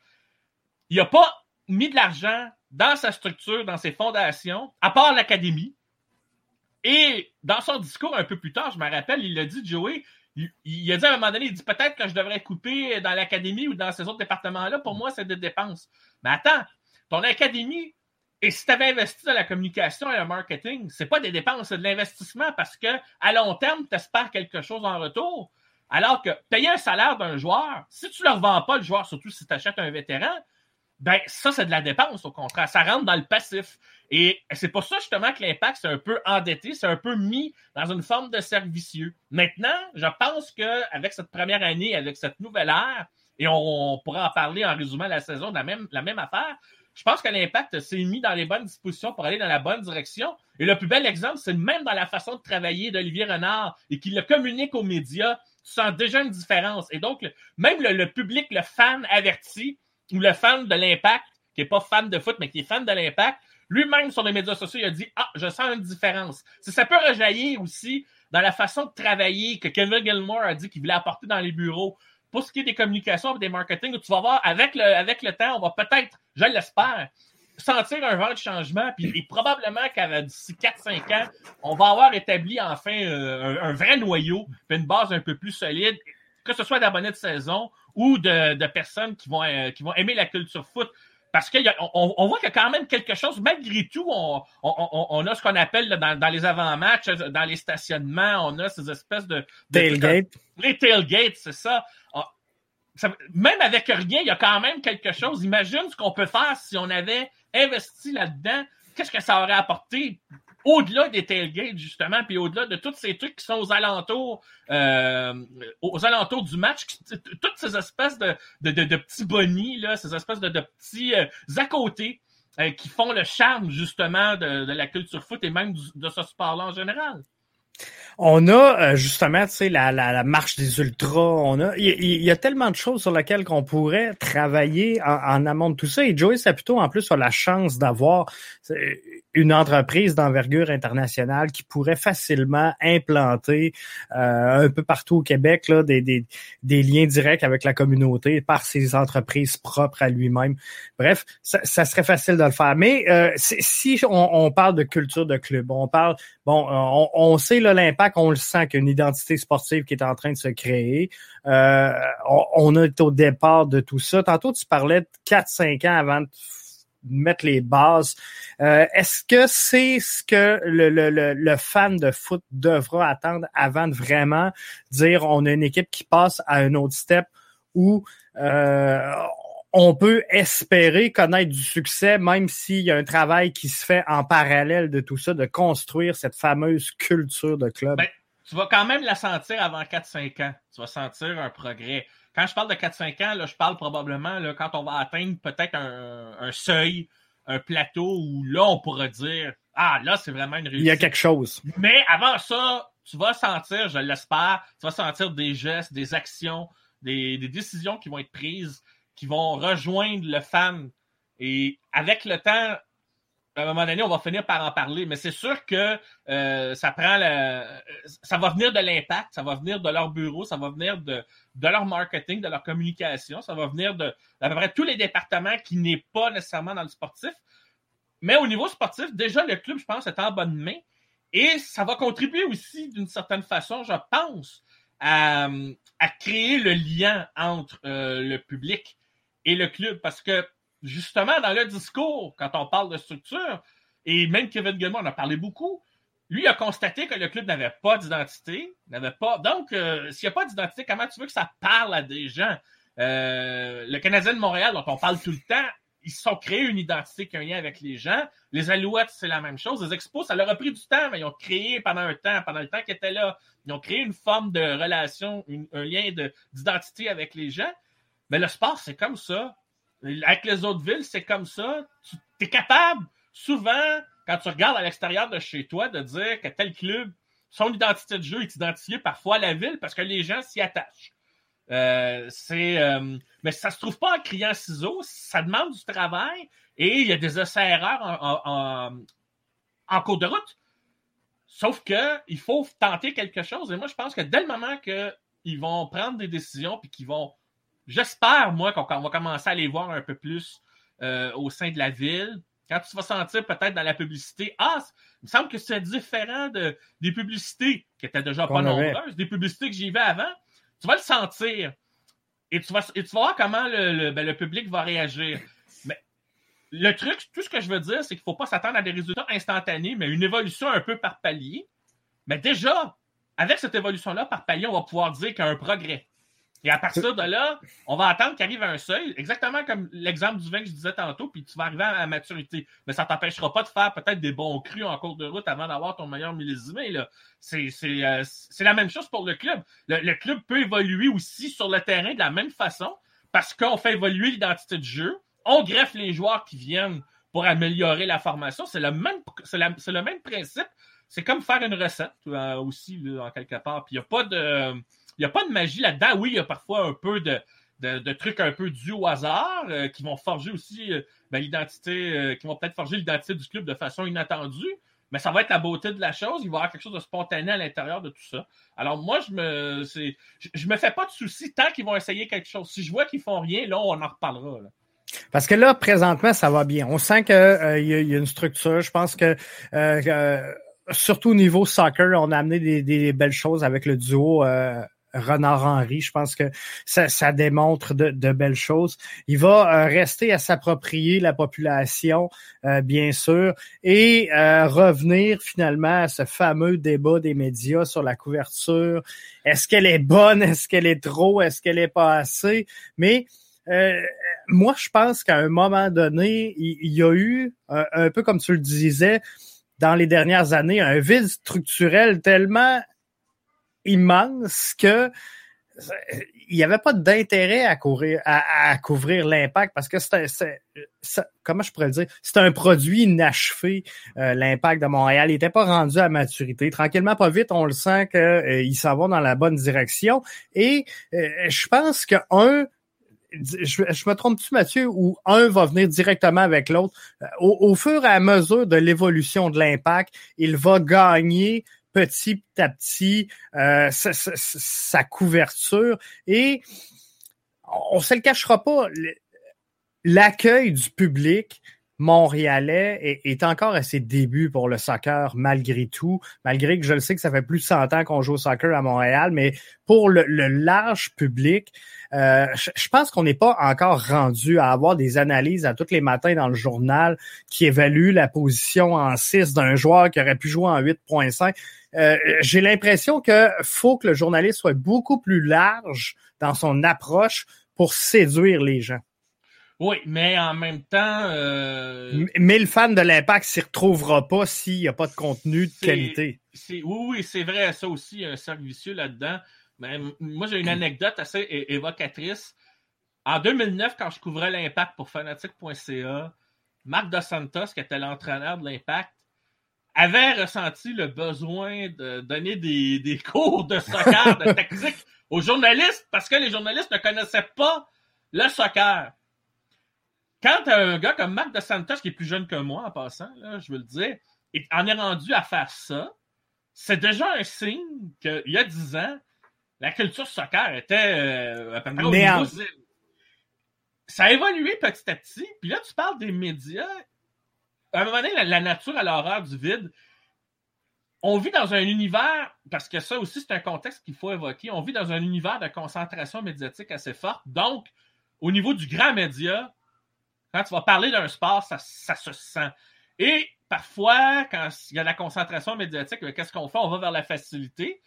Il n'a pas mis de l'argent dans sa structure, dans ses fondations, à part l'académie. Et dans son discours un peu plus tard, je me rappelle, il a dit, Joey, il, a dit à un moment donné, il dit peut-être que je devrais couper dans l'académie ou dans ces autres départements-là. Pour moi, c'est des dépenses. Mais attends, ton académie, et si tu avais investi dans la communication et le marketing, c'est pas des dépenses, c'est de l'investissement parce que à long terme, tu espères quelque chose en retour. Alors que payer un salaire d'un joueur, si tu ne le revends pas, le joueur, surtout si tu achètes un vétéran, ben ça, c'est de la dépense, au contraire. Ça rentre dans le passif. Et c'est pour ça, justement, que l'impact, c'est un peu endetté, c'est un peu mis dans une forme de servicieux. Maintenant, je pense qu'avec cette première année, avec cette nouvelle ère, et on, pourra en parler en résumant la saison de la même, la même affaire, je pense que l'impact s'est mis dans les bonnes dispositions pour aller dans la bonne direction. Et le plus bel exemple, c'est même dans la façon de travailler d'Olivier Renard et qu'il le communique aux médias, tu sens déjà une différence. Et donc, même le, le public, le fan averti, ou le fan de l'Impact, qui n'est pas fan de foot, mais qui est fan de l'Impact, lui-même sur les médias sociaux, il a dit Ah, je sens une différence. Ça peut rejaillir aussi dans la façon de travailler que Kevin Gilmore a dit qu'il voulait apporter dans les bureaux. Pour ce qui est des communications et des marketing, tu vas voir, avec le, avec le temps, on va peut-être, je l'espère, sentir un vent de changement, puis probablement qu'à d'ici 4-5 ans, on va avoir établi enfin euh, un, vrai noyau, puis une base un peu plus solide, que ce soit d'abonnés de saison ou de, personnes qui vont, euh, qui vont aimer la culture foot. Parce qu'on on, voit qu'il y a quand même quelque chose, malgré tout, on, on a ce qu'on appelle dans, les avant-matchs, dans les stationnements, on a ces espèces de... tailgates. Les tailgates, c'est ah, ça. Même avec rien, il y a quand même quelque chose. Imagine ce qu'on peut faire si on avait investi là-dedans. Qu'est-ce que ça aurait apporté? Au-delà des tailgates, justement, puis au-delà de tous ces trucs qui sont aux alentours, euh, aux alentours du match, toutes ces espèces de, de, petits bonnies, là, ces espèces de, petits euh, à côté euh, qui font le charme, justement, de, la culture foot et même de ce sport-là en général. On a justement, tu sais, la, marche des ultras. On a, il, y a tellement de choses sur lesquelles qu'on pourrait travailler en, amont de tout ça. Et Joey Saputo, en plus, a la chance d'avoir une entreprise d'envergure internationale qui pourrait facilement implanter euh, un peu partout au Québec là, des, liens directs avec la communauté par ses entreprises propres à lui-même. Bref, ça, serait facile de le faire. Mais euh, si on, parle de culture de club, on parle, bon, on, sait l'impact, on le sent qu'une identité sportive qui est en train de se créer. Euh, on, on est au départ de tout ça. Tantôt, tu parlais de 4-5 ans avant de mettre les bases. Euh, est-ce que c'est ce que le, le, le, fan de foot devra attendre avant de vraiment dire on a une équipe qui passe à un autre step où euh, on peut espérer connaître du succès, même s'il y a un travail qui se fait en parallèle de tout ça, de construire cette fameuse culture de club? Ben, tu vas quand même la sentir avant 4-5 ans. Tu vas sentir un progrès. Quand je parle de 4-5 ans, là, je parle probablement là, quand on va atteindre peut-être un, seuil, un plateau où là, on pourra dire Ah, là, c'est vraiment une réussite. Il y a quelque chose. Mais avant ça, tu vas sentir, je l'espère, tu vas sentir des gestes, des actions, des, des, décisions qui vont être prises, qui vont rejoindre le fan. Et avec le temps, à un moment donné, on va finir par en parler, mais c'est sûr que euh, ça prend ça va venir de l'impact, ça va venir de leur bureau, ça va venir de, leur marketing, de leur communication, ça va venir de à peu près tous les départements qui n'est pas nécessairement dans le sportif. Mais au niveau sportif, déjà le club, je pense, est en bonne main. Et ça va contribuer aussi d'une certaine façon, je pense, à, à créer le lien entre euh, le public et le club. Parce que justement, dans le discours, quand on parle de structure, et même Kevin Gilmour en a parlé beaucoup, lui a constaté que le club n'avait pas d'identité, n'avait pas. Donc, euh, s'il n'y a pas d'identité, comment tu veux que ça parle à des gens? Euh, le Canadien de Montréal, dont on parle tout le temps, ils se sont créés une identité qui a un lien avec les gens. Les Alouettes, c'est la même chose. Les Expos, ça leur a pris du temps, mais ils ont créé pendant un temps, pendant le temps qu'ils étaient là, ils ont créé une forme de relation, un lien d'identité avec les gens. Mais le sport, c'est comme ça. Avec les autres villes, c'est comme ça. Tu es capable, souvent, quand tu regardes à l'extérieur de chez toi, de dire que tel club, son identité de jeu est identifiée parfois à la ville parce que les gens s'y attachent. Euh, c'est, euh, mais ça se trouve pas en criant ciseaux, ça demande du travail et il y a des essais-erreurs en, en, cours de route. Sauf que il faut tenter quelque chose. Et moi, je pense que dès le moment qu'ils vont prendre des décisions puis qu'ils vont J'espère, moi, qu'on va commencer à les voir un peu plus euh, au sein de la ville. Quand tu vas sentir peut-être dans la publicité, ah, il me semble que c'est différent de, des publicités qui étaient déjà pas nombreuses, des publicités que j'y vais avant. Tu vas le sentir. Et tu vas, et tu vas voir comment le, ben, le, public va réagir. Mais le truc, tout ce que je veux dire, c'est qu'il ne faut pas s'attendre à des résultats instantanés, mais une évolution un peu par palier. Mais déjà, avec cette évolution-là par palier, on va pouvoir dire qu'il y a un progrès. Et à partir de là, on va attendre qu'il arrive un seuil, exactement comme l'exemple du vin que je disais tantôt, puis tu vas arriver à la maturité. Mais ça ne t'empêchera pas de faire peut-être des bons crus en cours de route avant d'avoir ton meilleur millésimé. C'est, euh, c'est, la même chose pour le club. Le, club peut évoluer aussi sur le terrain de la même façon parce qu'on fait évoluer l'identité de jeu. On greffe les joueurs qui viennent pour améliorer la formation. C'est le même, c'est, le même principe. C'est comme faire une recette euh, aussi, en quelque part. Puis il n'y a pas de il n'y a pas de magie là-dedans. Oui, il y a parfois un peu de, de, trucs un peu dus au hasard euh, qui vont forger aussi euh, ben, l'identité, euh, qui vont peut-être forger l'identité du club de façon inattendue. Mais ça va être la beauté de la chose. Il va y avoir quelque chose de spontané à l'intérieur de tout ça. Alors moi, je me c'est, je, me fais pas de soucis tant qu'ils vont essayer quelque chose. Si je vois qu'ils font rien, là, on en reparlera. Parce que là, présentement, ça va bien. On sent qu'il y, y, a une structure. Je pense que surtout au niveau soccer, on a amené des, des belles choses avec le duo Renard Henry. Je pense que ça, démontre de, belles choses. Il va euh, rester à s'approprier la population, euh, bien sûr, et euh, revenir finalement à ce fameux débat des médias sur la couverture. Est-ce qu'elle est bonne? Est-ce qu'elle est trop? Est-ce qu'elle est pas assez? Mais moi, je pense qu'à un moment donné, il, y a eu, un peu comme tu le disais, dans les dernières années, un vide structurel tellement immense que il n'y avait pas d'intérêt à, à, couvrir l'impact parce que c'est, comment je pourrais le dire, c'est un produit inachevé, euh, l'impact de Montréal. Il n'était pas rendu à maturité. Tranquillement, pas vite, on le sent qu'il euh, s'en va dans la bonne direction. Et euh, je pense que un, je, me trompe-tu, Mathieu, ou un va venir directement avec l'autre? Au, au, fur et à mesure de l'évolution de l'impact, il va gagner petit à petit euh, sa, couverture. Et on se le cachera pas, l'accueil du public montréalais est, encore à ses débuts pour le soccer malgré tout, malgré que je le sais que ça fait plus de 100 ans qu'on joue au soccer à Montréal, mais pour le, large public, euh, je, pense qu'on n'est pas encore rendu à avoir des analyses à tous les matins dans le journal qui évaluent la position en 6 d'un joueur qui aurait pu jouer en 8.5. Euh, j'ai l'impression que faut que le journaliste soit beaucoup plus large dans son approche pour séduire les gens. Oui, mais en même temps. Euh... Mais le fan de l'impact s'y retrouvera pas s'il n'y a pas de contenu de qualité. Oui, oui, c'est vrai, ça aussi, un cercle vicieux là-dedans. Mais moi, j'ai une anecdote assez évocatrice. En 2009, quand je couvrais l'impact pour fanatic.ca, Marc Dos Santos, qui était l'entraîneur de l'impact, avait ressenti le besoin de donner des, des [LAUGHS] cours de soccer, de tactique aux journalistes parce que les journalistes ne connaissaient pas le soccer. Quand un gars comme Marc De Santos, qui est plus jeune que moi en passant, là, je veux le dire, en est rendu à faire ça, c'est déjà un signe qu'il y a dix ans, la culture soccer était euh, à peu près au niveau Ça a évolué petit à petit. Puis là, tu parles des médias à un moment donné, la, nature à l'horreur du vide, on vit dans un univers, parce que ça aussi, c'est un contexte qu'il faut évoquer, on vit dans un univers de concentration médiatique assez forte. Donc, au niveau du grand média, quand tu vas parler d'un sport, ça, se sent. Et parfois, quand il y a la concentration médiatique, ben, qu'est-ce qu'on fait? On va vers la facilité.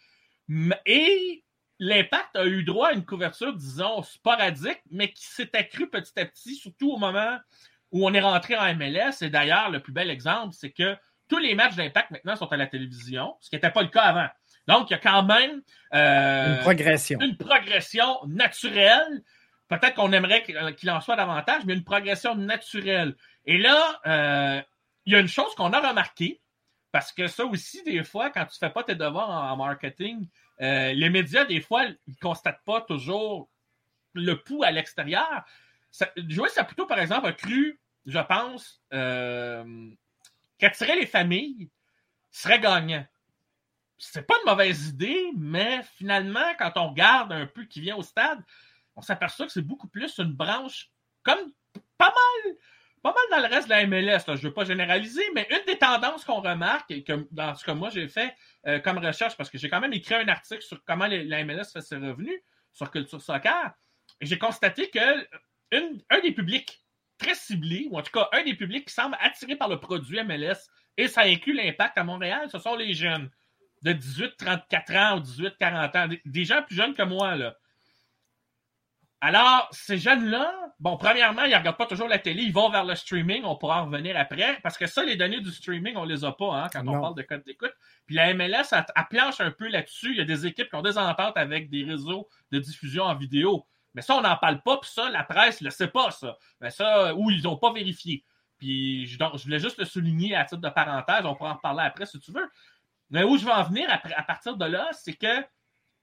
Et l'impact a eu droit à une couverture, disons, sporadique, mais qui s'est accrue petit à petit, surtout au moment où on est rentré en MLS. Et d'ailleurs, le plus bel exemple, c'est que tous les matchs d'impact maintenant sont à la télévision, ce qui n'était pas le cas avant. Donc, il y a quand même euh, une progression. Une progression naturelle. Peut-être qu'on aimerait qu'il en soit davantage, mais une progression naturelle. Et là, euh, il y a une chose qu'on a remarqué, parce que ça aussi, des fois, quand tu ne fais pas tes devoirs en, marketing, euh, les médias, des fois, ils ne constatent pas toujours le pouls à l'extérieur. Joël Saputo, par exemple, a cru je pense, euh, qu'attirer les familles serait gagnant. C'est pas une mauvaise idée, mais finalement, quand on regarde un peu qui vient au stade, on s'aperçoit que c'est beaucoup plus une branche comme pas mal, pas mal dans le reste de la MLS. Je ne veux pas généraliser, mais une des tendances qu'on remarque, et que dans ce que moi j'ai fait euh, comme recherche, parce que j'ai quand même écrit un article sur comment la MLS fait ses revenus sur Culture Soccer, j'ai constaté que un des publics très ciblé, ou en tout cas un des publics qui semble attiré par le produit MLS, et ça inclut l'impact à Montréal, ce sont les jeunes de 18-34 ans ou 18-40 ans, des gens plus jeunes que moi. Là. Alors, ces jeunes-là, bon, premièrement, ils ne regardent pas toujours la télé, ils vont vers le streaming, on pourra en revenir après, parce que ça, les données du streaming, on les a pas hein, quand on parle de code d'écoute. Puis la MLS, elle, elle planche un peu là-dessus. Il y a des équipes qui ont des ententes avec des réseaux de diffusion en vidéo. Mais ça, on n'en parle pas, puis ça, la presse ne le sait pas, ça. Mais ça, ou ils n'ont pas vérifié. Puis je, je, voulais juste le souligner à titre de parenthèse, on pourra en reparler après si tu veux. Mais où je veux en venir à partir de là, c'est que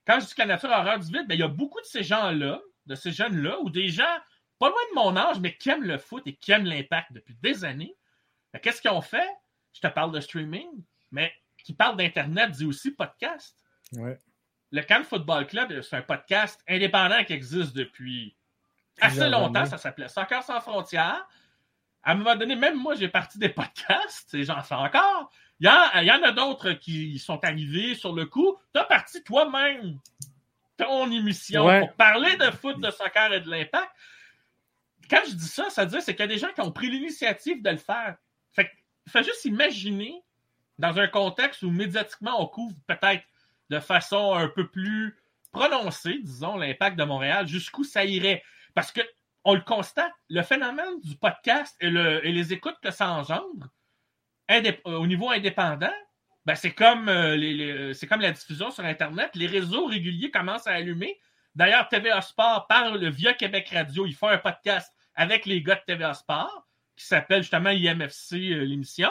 quand je dis que la nature horreur du vide, ben, il y a beaucoup de ces gens-là, de ces jeunes-là, ou des gens pas loin de mon âge, mais qui aiment le foot et qui aiment l'impact depuis des années. Ben, qu'est-ce qu'ils ont fait? Je te parle de streaming, mais qui parle d'Internet dit aussi podcast. Ouais le Cannes Football Club, c'est un podcast indépendant qui existe depuis assez longtemps. Ça s'appelait Soccer sans frontières. À un moment donné, même moi, j'ai parti des [LAUGHS] podcasts et j'en fais encore. Il y, en, a d'autres qui sont arrivés sur le coup. Tu as parti toi-même ton émission pour parler de foot, de soccer et de l'impact. Quand je dis ça, ça veut dire c'est qu'il y a des gens qui ont pris l'initiative de le faire. Fait faut juste imaginer dans un contexte où médiatiquement on couvre peut-être de façon un peu plus prononcée, disons, l'impact de Montréal, jusqu'où ça irait. Parce que on le constate, le phénomène du podcast et, les écoutes que ça engendre euh, au niveau indépendant, ben c'est comme, euh, les, c'est comme la diffusion sur Internet. Les réseaux réguliers commencent à allumer, D'ailleurs, TVA Sport parle via Québec Radio. Ils font un podcast avec les gars de TVA Sport qui s'appelle justement IMFC, euh, l'émission.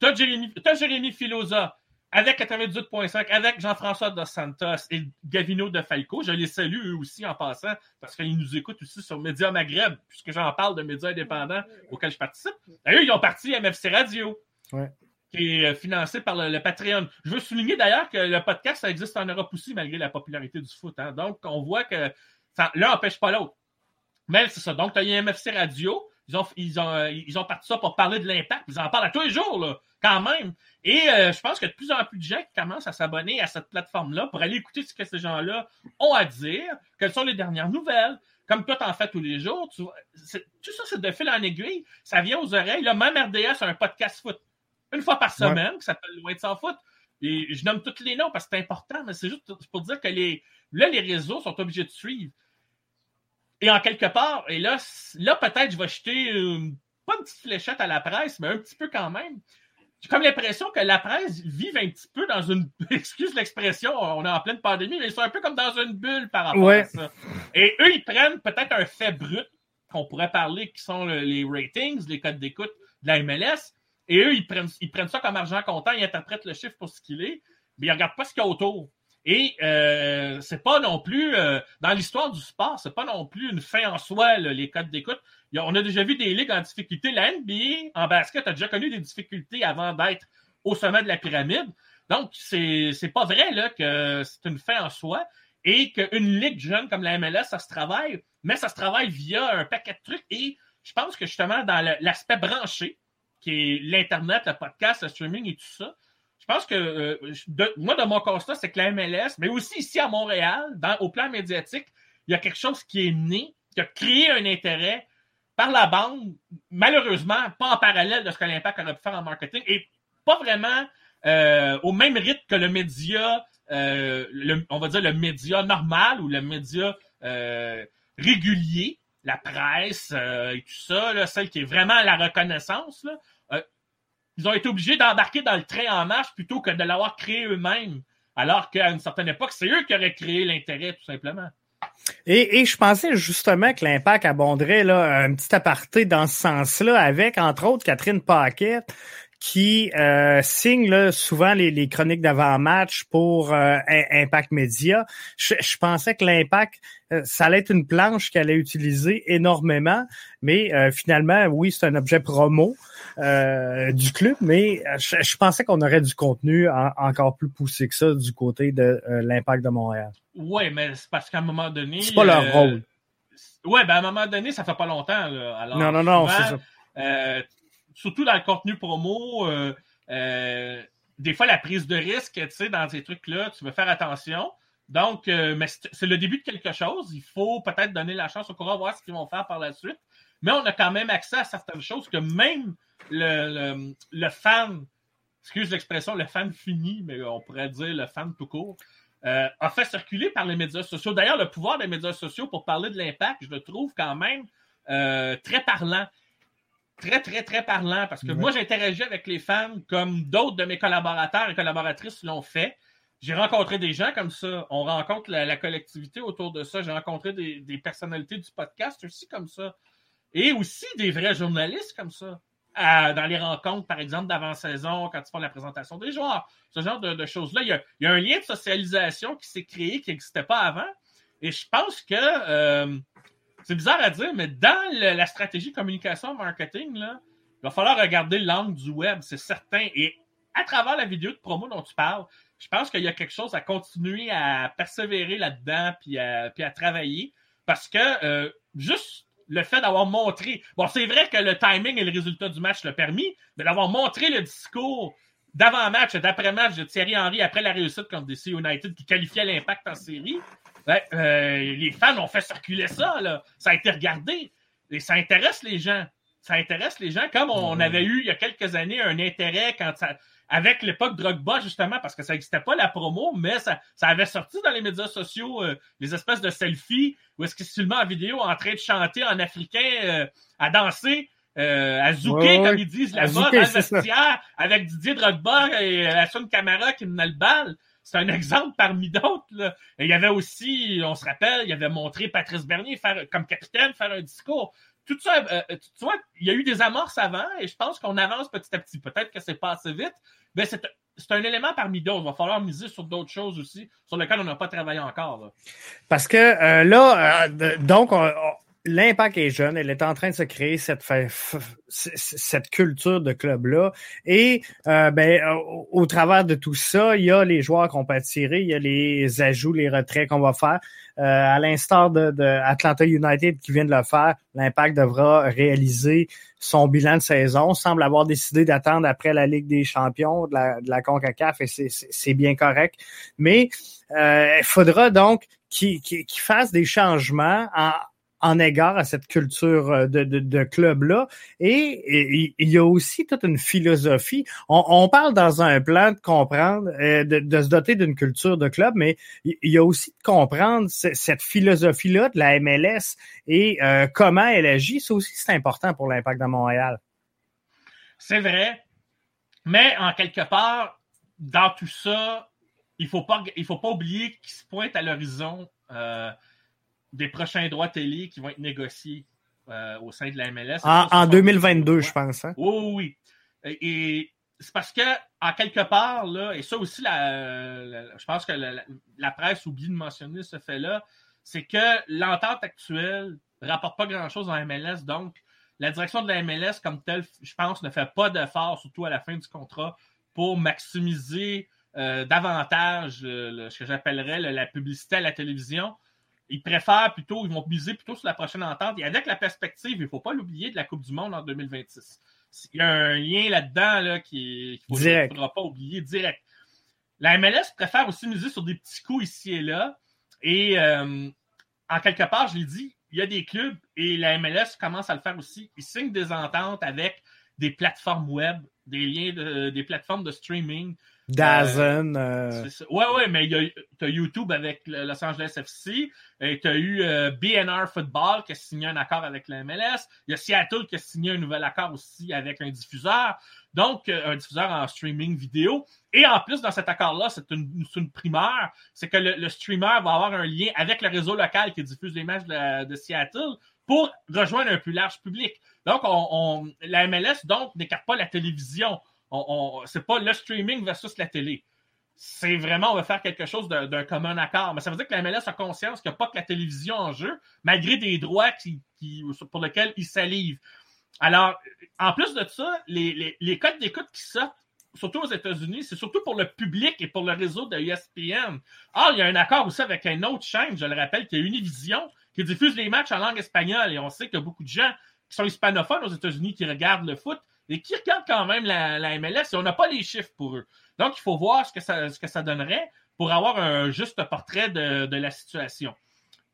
Tu as Jérémy, Jérémy Filosa avec 98.5, avec Jean-François Dos Santos et Gavino de Falco. Je les salue eux aussi en passant parce qu'ils nous écoutent aussi sur Média Maghreb, puisque j'en parle de médias indépendants auxquels je participe. D'ailleurs, ils ont parti MFC Radio. Qui est euh, financé par le, Patreon. Je veux souligner d'ailleurs que le podcast, ça existe en Europe aussi, malgré la popularité du foot. Hein. Donc, on voit que l'un n'empêche pas l'autre. Mais c'est ça. Donc, tu as MFC Radio. Ils ont, ils, ont, euh, ils ont parti ça pour parler de l'impact. Ils en parlent à tous les jours, là, quand même. Et euh, je pense qu'il y a de plus en plus de gens qui commencent à s'abonner à cette plateforme-là pour aller écouter ce que ces gens-là ont à dire, quelles sont les dernières nouvelles. Comme toi, t'en fais tous les jours. tout ça, c'est de fil en aiguille. Ça vient aux oreilles. Là, même RDS a un podcast foot. Une fois par semaine, qui s'appelle Loin de sans foot. Et je nomme tous les noms parce que c'est important, mais c'est juste pour dire que les, là, les réseaux sont obligés de suivre. Et en quelque part, et là, là peut-être je vais jeter pas une petite fléchette à la presse, mais un petit peu quand même. J'ai comme l'impression que la presse vive un petit peu dans une. [LAUGHS] Excuse l'expression, on est en pleine pandémie, mais ils sont un peu comme dans une bulle par rapport à ça. Et eux, ils prennent peut-être un fait brut qu'on pourrait parler, qui sont les ratings, les codes d'écoute de la MLS. Et eux, ils prennent, ils prennent ça comme argent comptant, ils interprètent le chiffre pour ce qu'il est, mais ils ne regardent pas ce qu'il y a autour. Et euh, c'est pas non plus, euh, dans l'histoire du sport, c'est pas non plus une fin en soi, les codes d'écoute. On a déjà vu des ligues en difficulté. La NBA, en basket, a déjà connu des difficultés avant d'être au sommet de la pyramide. Donc, c'est, pas vrai là, que c'est une fin en soi et qu'une ligue jeune comme la MLS, ça se travaille, mais ça se travaille via un paquet de trucs. Et je pense que justement, dans l'aspect branché, qui est l'Internet, le podcast, le streaming et tout ça, pense que euh, moi, de mon constat, c'est que la MLS, mais aussi ici à Montréal, au plan médiatique, il y a quelque chose qui est né, qui a créé un intérêt par la bande, malheureusement, pas en parallèle de ce que l'Impact aurait pu faire en marketing, et pas vraiment euh, au même rythme que le média, euh, on va dire le média normal ou le média régulier, la presse et tout ça, celle qui est vraiment la reconnaissance. Ils ont été obligés d'embarquer dans le train en marche plutôt que de l'avoir créé eux-mêmes. Alors qu'à une certaine époque, c'est eux qui auraient créé l'intérêt, tout simplement. Et, je pensais justement que l'impact abonderait là, un petit aparté dans ce sens-là avec, entre autres, Catherine Paquette, qui euh, signe là, souvent les, chroniques d'avant-match pour euh, Impact Média. Je, pensais que l'Impact, euh, ça allait être une planche qu'elle allait utiliser énormément, mais finalement, oui, c'est un objet promo. Euh, du club, mais euh, je, pensais qu'on aurait du contenu encore plus poussé que ça du côté de euh, l'impact de Montréal. Oui, mais c'est parce qu'à un moment donné. C'est pas leur rôle. Oui, ben à un moment donné, ça fait pas longtemps. Alors, non, non, non, c'est ça. Surtout dans le contenu promo, des fois, la prise de risque, tu sais, dans ces trucs-là, tu veux faire attention. Donc, mais c'est le début de quelque chose. Il faut peut-être donner la chance au courant, voir ce qu'ils vont faire par la suite. Mais on a quand même accès à certaines choses que même le, le, fan, excuse l'expression, le fan fini, mais on pourrait dire le fan tout court, euh, a fait circuler par les médias sociaux. D'ailleurs, le pouvoir des médias sociaux pour parler de l'impact, je le trouve quand même euh, très parlant. Très, très, très parlant. Parce que moi, j'interagis avec les fans comme d'autres de mes collaborateurs et collaboratrices l'ont fait. J'ai rencontré des gens comme ça. On rencontre la, collectivité autour de ça. J'ai rencontré des, des, personnalités du podcast aussi comme ça. Et aussi des vrais journalistes comme ça dans les rencontres, par exemple, d'avant-saison, quand tu fais la présentation des joueurs, ce genre de, choses-là. Il, y, a, un lien de socialisation qui s'est créé qui n'existait pas avant. Et je pense que euh, c'est bizarre à dire, mais dans la stratégie communication marketing, là, il va falloir regarder l'angle du web, c'est certain. Et à travers la vidéo de promo dont tu parles, je pense qu'il y a quelque chose à continuer à persévérer là-dedans puis à, travailler. Parce que euh, juste le fait d'avoir montré. Bon, c'est vrai que le timing et le résultat du match l'ont permis, mais d'avoir montré le discours d'avant-match et d'après-match de Thierry Henry après la réussite contre DC United qui qualifiait l'impact en série, ben, euh, les fans ont fait circuler ça. Là. Ça a été regardé. Et ça intéresse les gens. Ça intéresse les gens, comme on avait eu il y a quelques années un intérêt quand ça, avec l'époque Drogba, justement, parce que ça n'existait pas la promo, mais ça, ça avait sorti dans les médias sociaux euh, les espèces de selfies où est-ce qu'il se filmait en vidéo en train de chanter en africain, euh, à danser, euh, à zouker, comme ils disent là-bas, dans le vestiaire, avec Didier Drogba et Hassan Camara qui menait le bal. C'est un exemple parmi d'autres. Il y avait aussi, on se rappelle, il avait montré Patrice Bernier comme capitaine, faire un discours. Tout ça, euh, euh, tu vois, il y a eu des amorces avant et je pense qu'on avance petit à petit. Peut-être que c'est pas assez vite, mais c'est un élément parmi d'autres. Il va falloir miser sur d'autres choses aussi, sur lesquelles on n'a pas travaillé encore. Parce que euh, là, donc, on, l'impact est jeune, elle est en train de se créer cette, cette culture de club-là. Et euh, ben, au, travers de tout ça, il y a les joueurs qu'on peut attirer, il y a les ajouts, les retraits qu'on va faire. Euh, à l'instar de, de, Atlanta United qui vient de le faire, l'impact devra réaliser son bilan de saison. semble avoir décidé d'attendre après la Ligue des champions de la, de la CONCACAF et c'est bien correct. Mais euh, il faudra donc qu'il fasse des changements en, en égard à cette culture euh, de, club-là. Et, il y a aussi toute une philosophie. On, parle dans un plan de comprendre, euh, de, se doter d'une culture de club, mais il y a aussi de comprendre cette philosophie-là de la MLS et euh, comment elle agit. Ça aussi, important pour l'impact de Montréal. C'est vrai. Mais en quelque part, dans tout ça, il ne faut, pas, faut pas oublier qu'il se pointe à l'horizon des prochains droits télé qui vont être négociés euh, au sein de la MLS. En, 2022, je pense. Hein? Oui, oui. Et, c'est parce que, en quelque part, là, et ça aussi, la, je pense que la, presse oublie de mentionner ce fait-là, c'est que l'entente actuelle ne rapporte pas grand-chose en MLS. Donc, la direction de la MLS, comme telle, je pense, ne fait pas d'effort, surtout à la fin du contrat, pour maximiser euh, davantage euh, ce que j'appellerais la publicité à la télévision ils préfèrent plutôt, ils vont miser plutôt sur la prochaine entente. Et avec la perspective, il ne faut pas l'oublier, de la Coupe du Monde en 2026. Il y a un lien là-dedans là, qu'il ne faudra pas oublier direct. La MLS préfère aussi miser sur des petits coups ici et là. Et euh, en quelque part, je l'ai dit, il y a des clubs et la MLS commence à le faire aussi. Ils signent des ententes avec des plateformes web, des liens de, des plateformes de streaming, Dazen. Euh... Ouais, ouais, mais tu as YouTube avec le Los Angeles FC, et tu as eu euh, BNR Football qui a signé un accord avec la MLS. Il y a Seattle qui a signé un nouvel accord aussi avec un diffuseur, donc euh, un diffuseur en streaming vidéo. Et en plus, dans cet accord-là, c'est une, une, primeur, c'est que le, streamer va avoir un lien avec le réseau local qui diffuse les matchs de, de Seattle pour rejoindre un plus large public. Donc, on, on la MLS donc n'écarte pas la télévision on, c'est pas le streaming versus la télé. C'est vraiment, on va faire quelque chose d'un commun accord. Mais ça veut dire que la MLS a conscience qu'il n'y a pas que la télévision en jeu, malgré des droits pour lesquels ils salivent. Alors, en plus de ça, les, codes d'écoute qui sortent, surtout aux États-Unis, c'est surtout pour le public et pour le réseau de ESPN. Ah, il y a un accord aussi avec une autre chaîne, je le rappelle, qui est Univision, qui diffuse les matchs en langue espagnole. Et on sait qu'il y a beaucoup de gens qui sont hispanophones aux États-Unis qui regardent le foot et qui regardent quand même la, MLS et on n'a pas les chiffres pour eux. Donc, il faut voir ce que ça, ce que ça donnerait pour avoir un juste portrait de, la situation.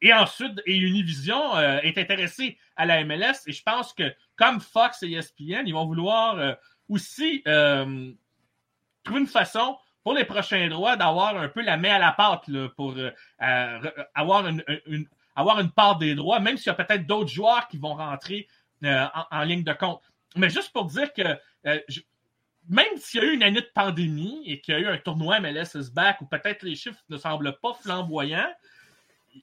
Et ensuite, et Univision euh, est intéressé à la MLS et je pense que comme Fox et ESPN, ils vont vouloir euh, aussi euh, trouver une façon pour les prochains droits d'avoir un peu la main à la pâte pour avoir une, avoir une part des droits, même s'il y a peut-être d'autres joueurs qui vont rentrer en, ligne de compte. Mais juste pour dire que euh, même s'il y a eu une année de pandémie et qu'il y a eu un tournoi MLS is back où peut-être les chiffres ne semblent pas flamboyants,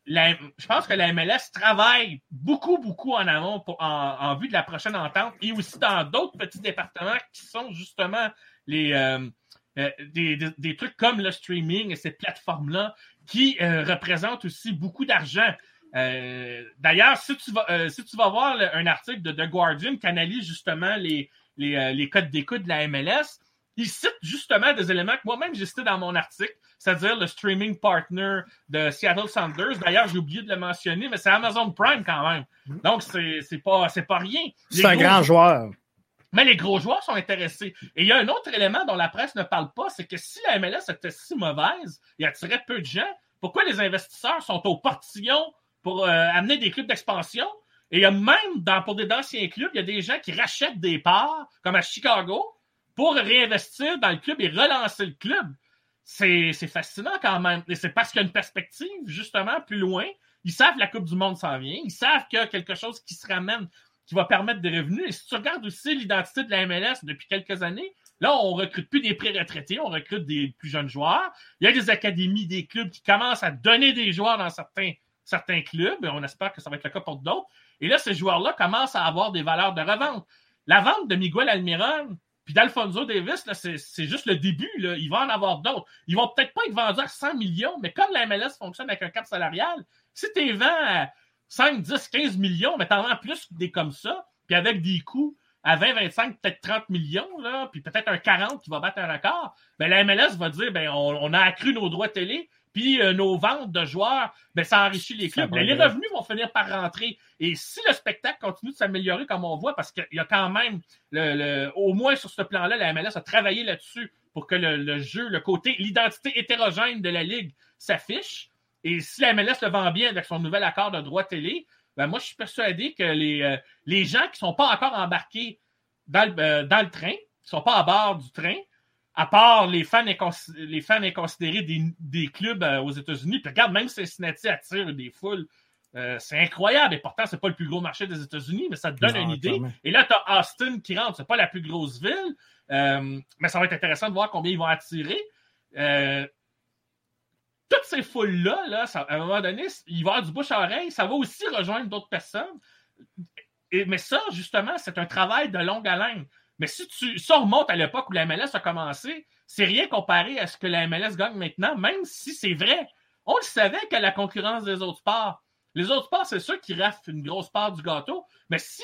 je pense que la MLS travaille beaucoup, beaucoup en amont en, vue de la prochaine entente et aussi dans d'autres petits départements qui sont justement les, euh, euh, des, trucs comme le streaming et ces plateformes-là qui représentent aussi beaucoup d'argent. Euh, d'ailleurs, si, tu vas, euh, si tu vas voir un article de The Guardian qui analyse justement les, les, euh, les codes d'écoute de la MLS, il cite justement des éléments que moi-même j'ai cités dans mon article, c'est-à-dire le streaming partner de Seattle Sounders. D'ailleurs, j'ai oublié de le mentionner, mais c'est Amazon Prime quand même. Donc, c'est pas, pas rien. C'est un grand joueur. Mais les gros joueurs sont intéressés. Et il y a un autre élément dont la presse ne parle pas, c'est que si la MLS était si mauvaise et attirait peu de gens, pourquoi les investisseurs sont au portillon pour euh, amener des clubs d'expansion. Et même dans, pour des anciens clubs, il y a des gens qui rachètent des parts, comme à Chicago, pour réinvestir dans le club et relancer le club. C'est fascinant quand même. Et c'est parce qu'il y a une perspective, justement, plus loin. Ils savent que la Coupe du Monde s'en vient. Ils savent qu'il y a quelque chose qui se ramène, qui va permettre des revenus. Et si tu regardes aussi l'identité de la MLS depuis quelques années, Là, on recrute plus des pré-retraités, on recrute des plus jeunes joueurs. Il y a des académies, des clubs qui commencent à donner des joueurs dans certains, certains clubs. On espère que ça va être le cas pour d'autres. Et là, ces joueurs-là commencent à avoir des valeurs de revente. La vente de Miguel Almiron, puis d'Alfonso Davis, c'est juste le début. Là. Il va en avoir d'autres. Ils vont peut-être pas être vendus à 100 millions, mais comme la MLS fonctionne avec un cap salarial, si tu vends à 5, 10, 15 millions, mais t'en vends plus des comme ça, puis avec des coûts à 20, 25, peut-être 30 millions, là, puis peut-être un 40 qui va battre un record, ben, la MLS va dire ben, on, a accru nos droits télé, puis euh, nos ventes de joueurs, ben, ça enrichit les clubs. Mais les revenus vont finir par rentrer. Et si le spectacle continue de s'améliorer comme on voit, parce qu'il y a quand même, le, au moins sur ce plan-là, la MLS a travaillé là-dessus pour que le, jeu, le côté, l'identité hétérogène de la Ligue s'affiche. Et si la MLS le vend bien avec son nouvel accord de droit télé, ben moi, je suis persuadé que les, euh, les gens qui ne sont pas encore embarqués dans le, euh, dans le train, qui ne sont pas à bord du train, à part les fans, les fans inconsidérés des, des clubs euh, aux États-Unis, puis regarde, même Cincinnati attire des foules. c'est incroyable. Et pourtant, c'est pas le plus gros marché des États-Unis, mais ça te donne une idée. Et là, tu as Austin qui rentre. C'est pas la plus grosse ville, mais ça va être intéressant de voir combien ils vont attirer toutes ces foules-là, là, à un moment donné, il va y avoir du bouche à oreille, ça va aussi rejoindre d'autres personnes. Et, mais ça, justement, c'est un travail de longue haleine. Mais si tu ça remonte à l'époque où la MLS a commencé, c'est rien comparé à ce que la MLS gagne maintenant, même si c'est vrai. On le savait que la concurrence des autres sports. Les autres sports, c'est sûr qui raflent une grosse part du gâteau. Mais si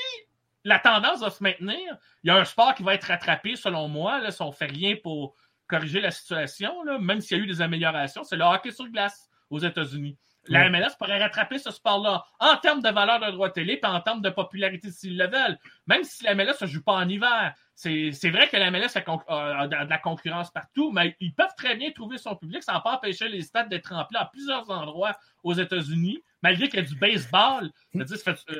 la tendance va se maintenir, il y a un sport qui va être rattrapé, selon moi, si on ne fait rien pour, corriger la situation, même s'il y a eu des améliorations, c'est le hockey sur glace aux États-Unis. La MLS pourrait rattraper ce sport-là en termes de valeur de droit télé et en termes de popularité s'ils le veulent. Même si la MLS ne joue pas en hiver. C'est vrai que la MLS a, de la concurrence partout, mais ils peuvent très bien trouver son public sans pas empêcher les stades d'être remplis à plusieurs endroits aux États-Unis malgré qu'il y a du baseball. Hmm.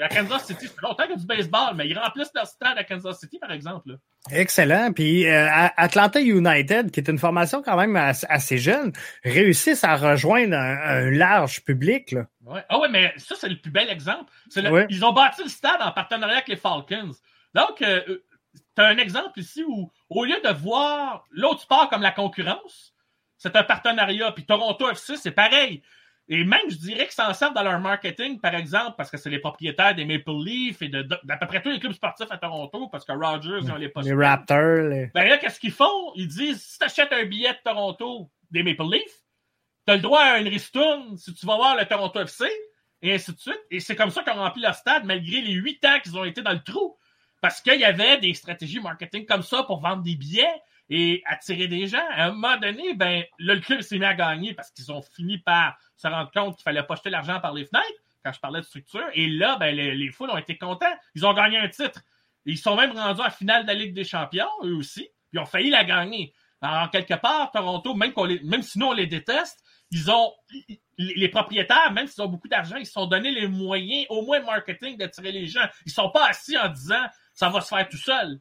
à Kansas City, ça fait longtemps qu'il y a du baseball, mais ils remplissent leur stade à Kansas City, par exemple. Excellent. Puis euh, Atlanta United, qui est une formation quand même assez, jeune, réussissent à rejoindre un, large public. Là. Ouais. Ah oui, mais ça, c'est le plus bel exemple. Ils ont bâti le stade en partenariat avec les Falcons. Donc, euh, euh, tu as un exemple ici où, au lieu de voir l'autre sport comme la concurrence, c'est un partenariat. Puis Toronto FC, c'est pareil. Et même, je dirais qu'ils s'en servent dans leur marketing, par exemple, parce que c'est les propriétaires des Maple Leafs et d'à peu près tous les clubs sportifs à Toronto, parce que Rogers, ils ont les Les Raptors. Les... Ben là, qu'est-ce qu'ils font? Ils disent, si tu achètes un billet de Toronto des Maple Leafs, tu as le droit à une ristourne si tu vas voir le Toronto FC, et ainsi de suite. Et c'est comme ça qu'ils ont rempli leur stade, malgré les huit ans qu'ils ont été dans le trou. Parce qu'il y avait des stratégies marketing comme ça pour vendre des billets et attirer des gens. À un moment donné, ben, le club s'est mis à gagner parce qu'ils ont fini par se rendre compte qu'il fallait pas l'argent par les fenêtres quand je parlais de structure. Et là, ben, les, foules ont été contents. Ils ont gagné un titre. Ils sont même rendus à finale de la Ligue des Champions, eux aussi. Ils ont failli la gagner. En quelque part, Toronto, même, même sinon on les déteste, ils ont les propriétaires, même s'ils ont beaucoup d'argent, ils se sont donné les moyens, au moins marketing, d'attirer les gens. Ils sont pas assis en disant ça va se faire tout seul.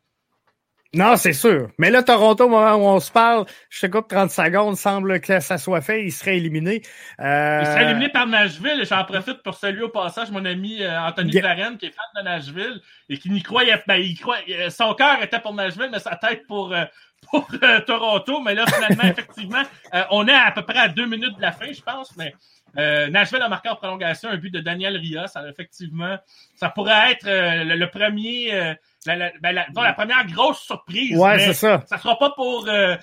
Non, c'est sûr. Mais là, Toronto, au moment où on se parle, je te coupe 30 secondes, semble que ça soit fait, il serait éliminé. Euh... Il serait éliminé par Nashville. J'en profite pour saluer au passage mon ami euh, Anthony Varenne, qui est fan de Nashville et qui n'y croyait pas. il croyait, son cœur était pour Nashville, mais sa tête pour, euh, [LAUGHS] pour euh, Toronto. Mais là, finalement, [LAUGHS] effectivement, on est à, peu près à deux minutes de la fin, je pense, mais Nashville a marqué en prolongation un but de Daniel Rios. Alors, effectivement, ça pourrait être le, premier la, ben, la, première grosse surprise. Ouais, c'est ça. Ça sera pas pour. Euh,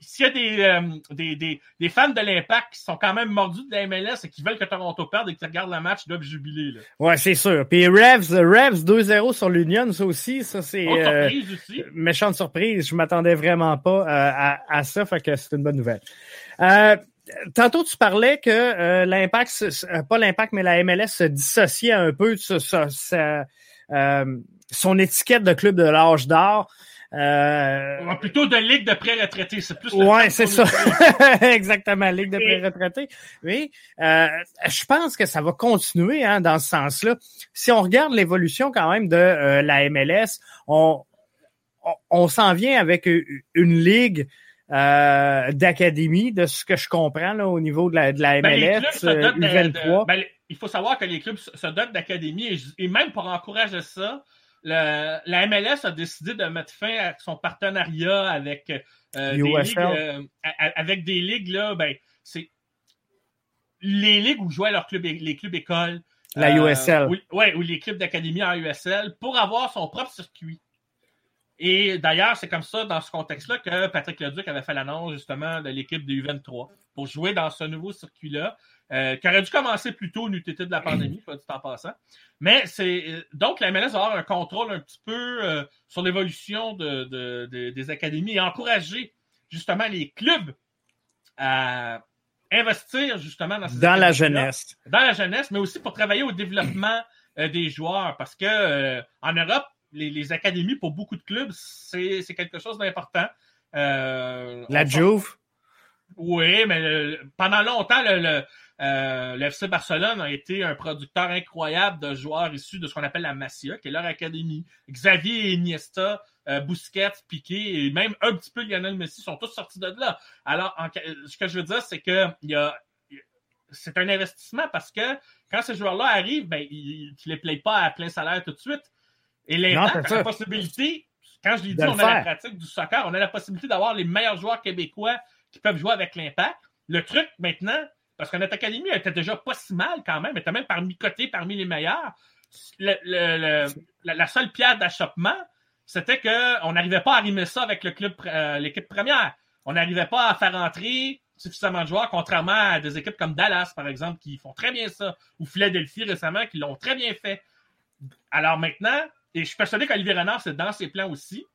s'il y a des, euh, des, des, des, fans de l'Impact qui sont quand même mordus de la MLS et qui veulent que Toronto perde et qui regardent le match, ils doivent jubiler. Là. Ouais, c'est sûr. Puis Revs, Revs 2-0 sur l'Union, ça aussi, ça c'est. Euh, aussi. Méchante surprise. Je m'attendais vraiment pas à, à, ça, fait que c'est une bonne nouvelle. Tantôt, tu parlais que l'impact, pas l'impact, mais la MLS se dissociait un peu de euh, son étiquette de club de l'âge d'or. Euh, plutôt de ligue de pré-retraités, c'est plus. Ouais, c'est ça. [LAUGHS] Exactement, ligue de pré-retraités. Oui, euh, je pense que ça va continuer hein, dans ce sens-là. Si on regarde l'évolution quand même de euh, la MLS, on, on, s'en vient avec une ligue euh, d'académie, de ce que je comprends là, au niveau de la, de la MLS, ben, U23 il faut savoir que les clubs se donnent d'académie et, même pour encourager ça, la MLS a décidé de mettre fin à son partenariat avec euh, des ligues, euh, avec des ligues là, ben c'est les ligues où jouaient leurs clubs, les clubs écoles. La USL. Oui, ouais, ou les clubs d'académie en USL pour avoir son propre circuit. Et d'ailleurs, c'est comme ça, dans ce contexte-là, que Patrick Leduc avait fait l'annonce justement de l'équipe de U23 pour jouer dans ce nouveau circuit-là, euh, qui aurait dû commencer plus tôt n'eût été de la pandémie, soit dit en passant. Mais c'est euh, donc la MLS va avoir un contrôle un petit peu euh, sur l'évolution de, de, des académies et encourager justement les clubs à investir justement dans, dans la jeunesse. Dans la jeunesse, mais aussi pour travailler au développement des joueurs. Parce que en Europe, les, académies pour beaucoup de clubs, c'est quelque chose d'important. la Juve? Oui, mais pendant longtemps, le, euh, le FC Barcelone a été un producteur incroyable de joueurs issus de ce qu'on appelle la Masia, qui est leur académie. Xavier Iniesta, euh, Busquets, Piqué et même un petit peu Lionel Messi sont tous sortis de là. Alors, ce que je veux dire, c'est que il y a c'est un investissement parce que quand ces joueurs-là arrivent, ben, ils ne les payent pas à plein salaire tout de suite. Et l'impact a la possibilité, quand je l'ai dit, on a la pratique du soccer, on a la possibilité d'avoir les meilleurs joueurs québécois qui peuvent jouer avec l'impact. Le truc maintenant, parce que notre académie était déjà pas si mal quand même, elle était même parmi côté parmi les meilleurs. la, seule pierre d'achoppement, c'était qu'on n'arrivait pas à arrimer ça avec le club, euh, l'équipe première. On n'arrivait pas à faire entrer suffisamment de joueurs, contrairement à des équipes comme Dallas, par exemple, qui font très bien ça, ou Philadelphie récemment, qui l'ont très bien fait. Alors maintenant, et je suis persuadé qu'Olivier Renard, c'est dans ses plans aussi,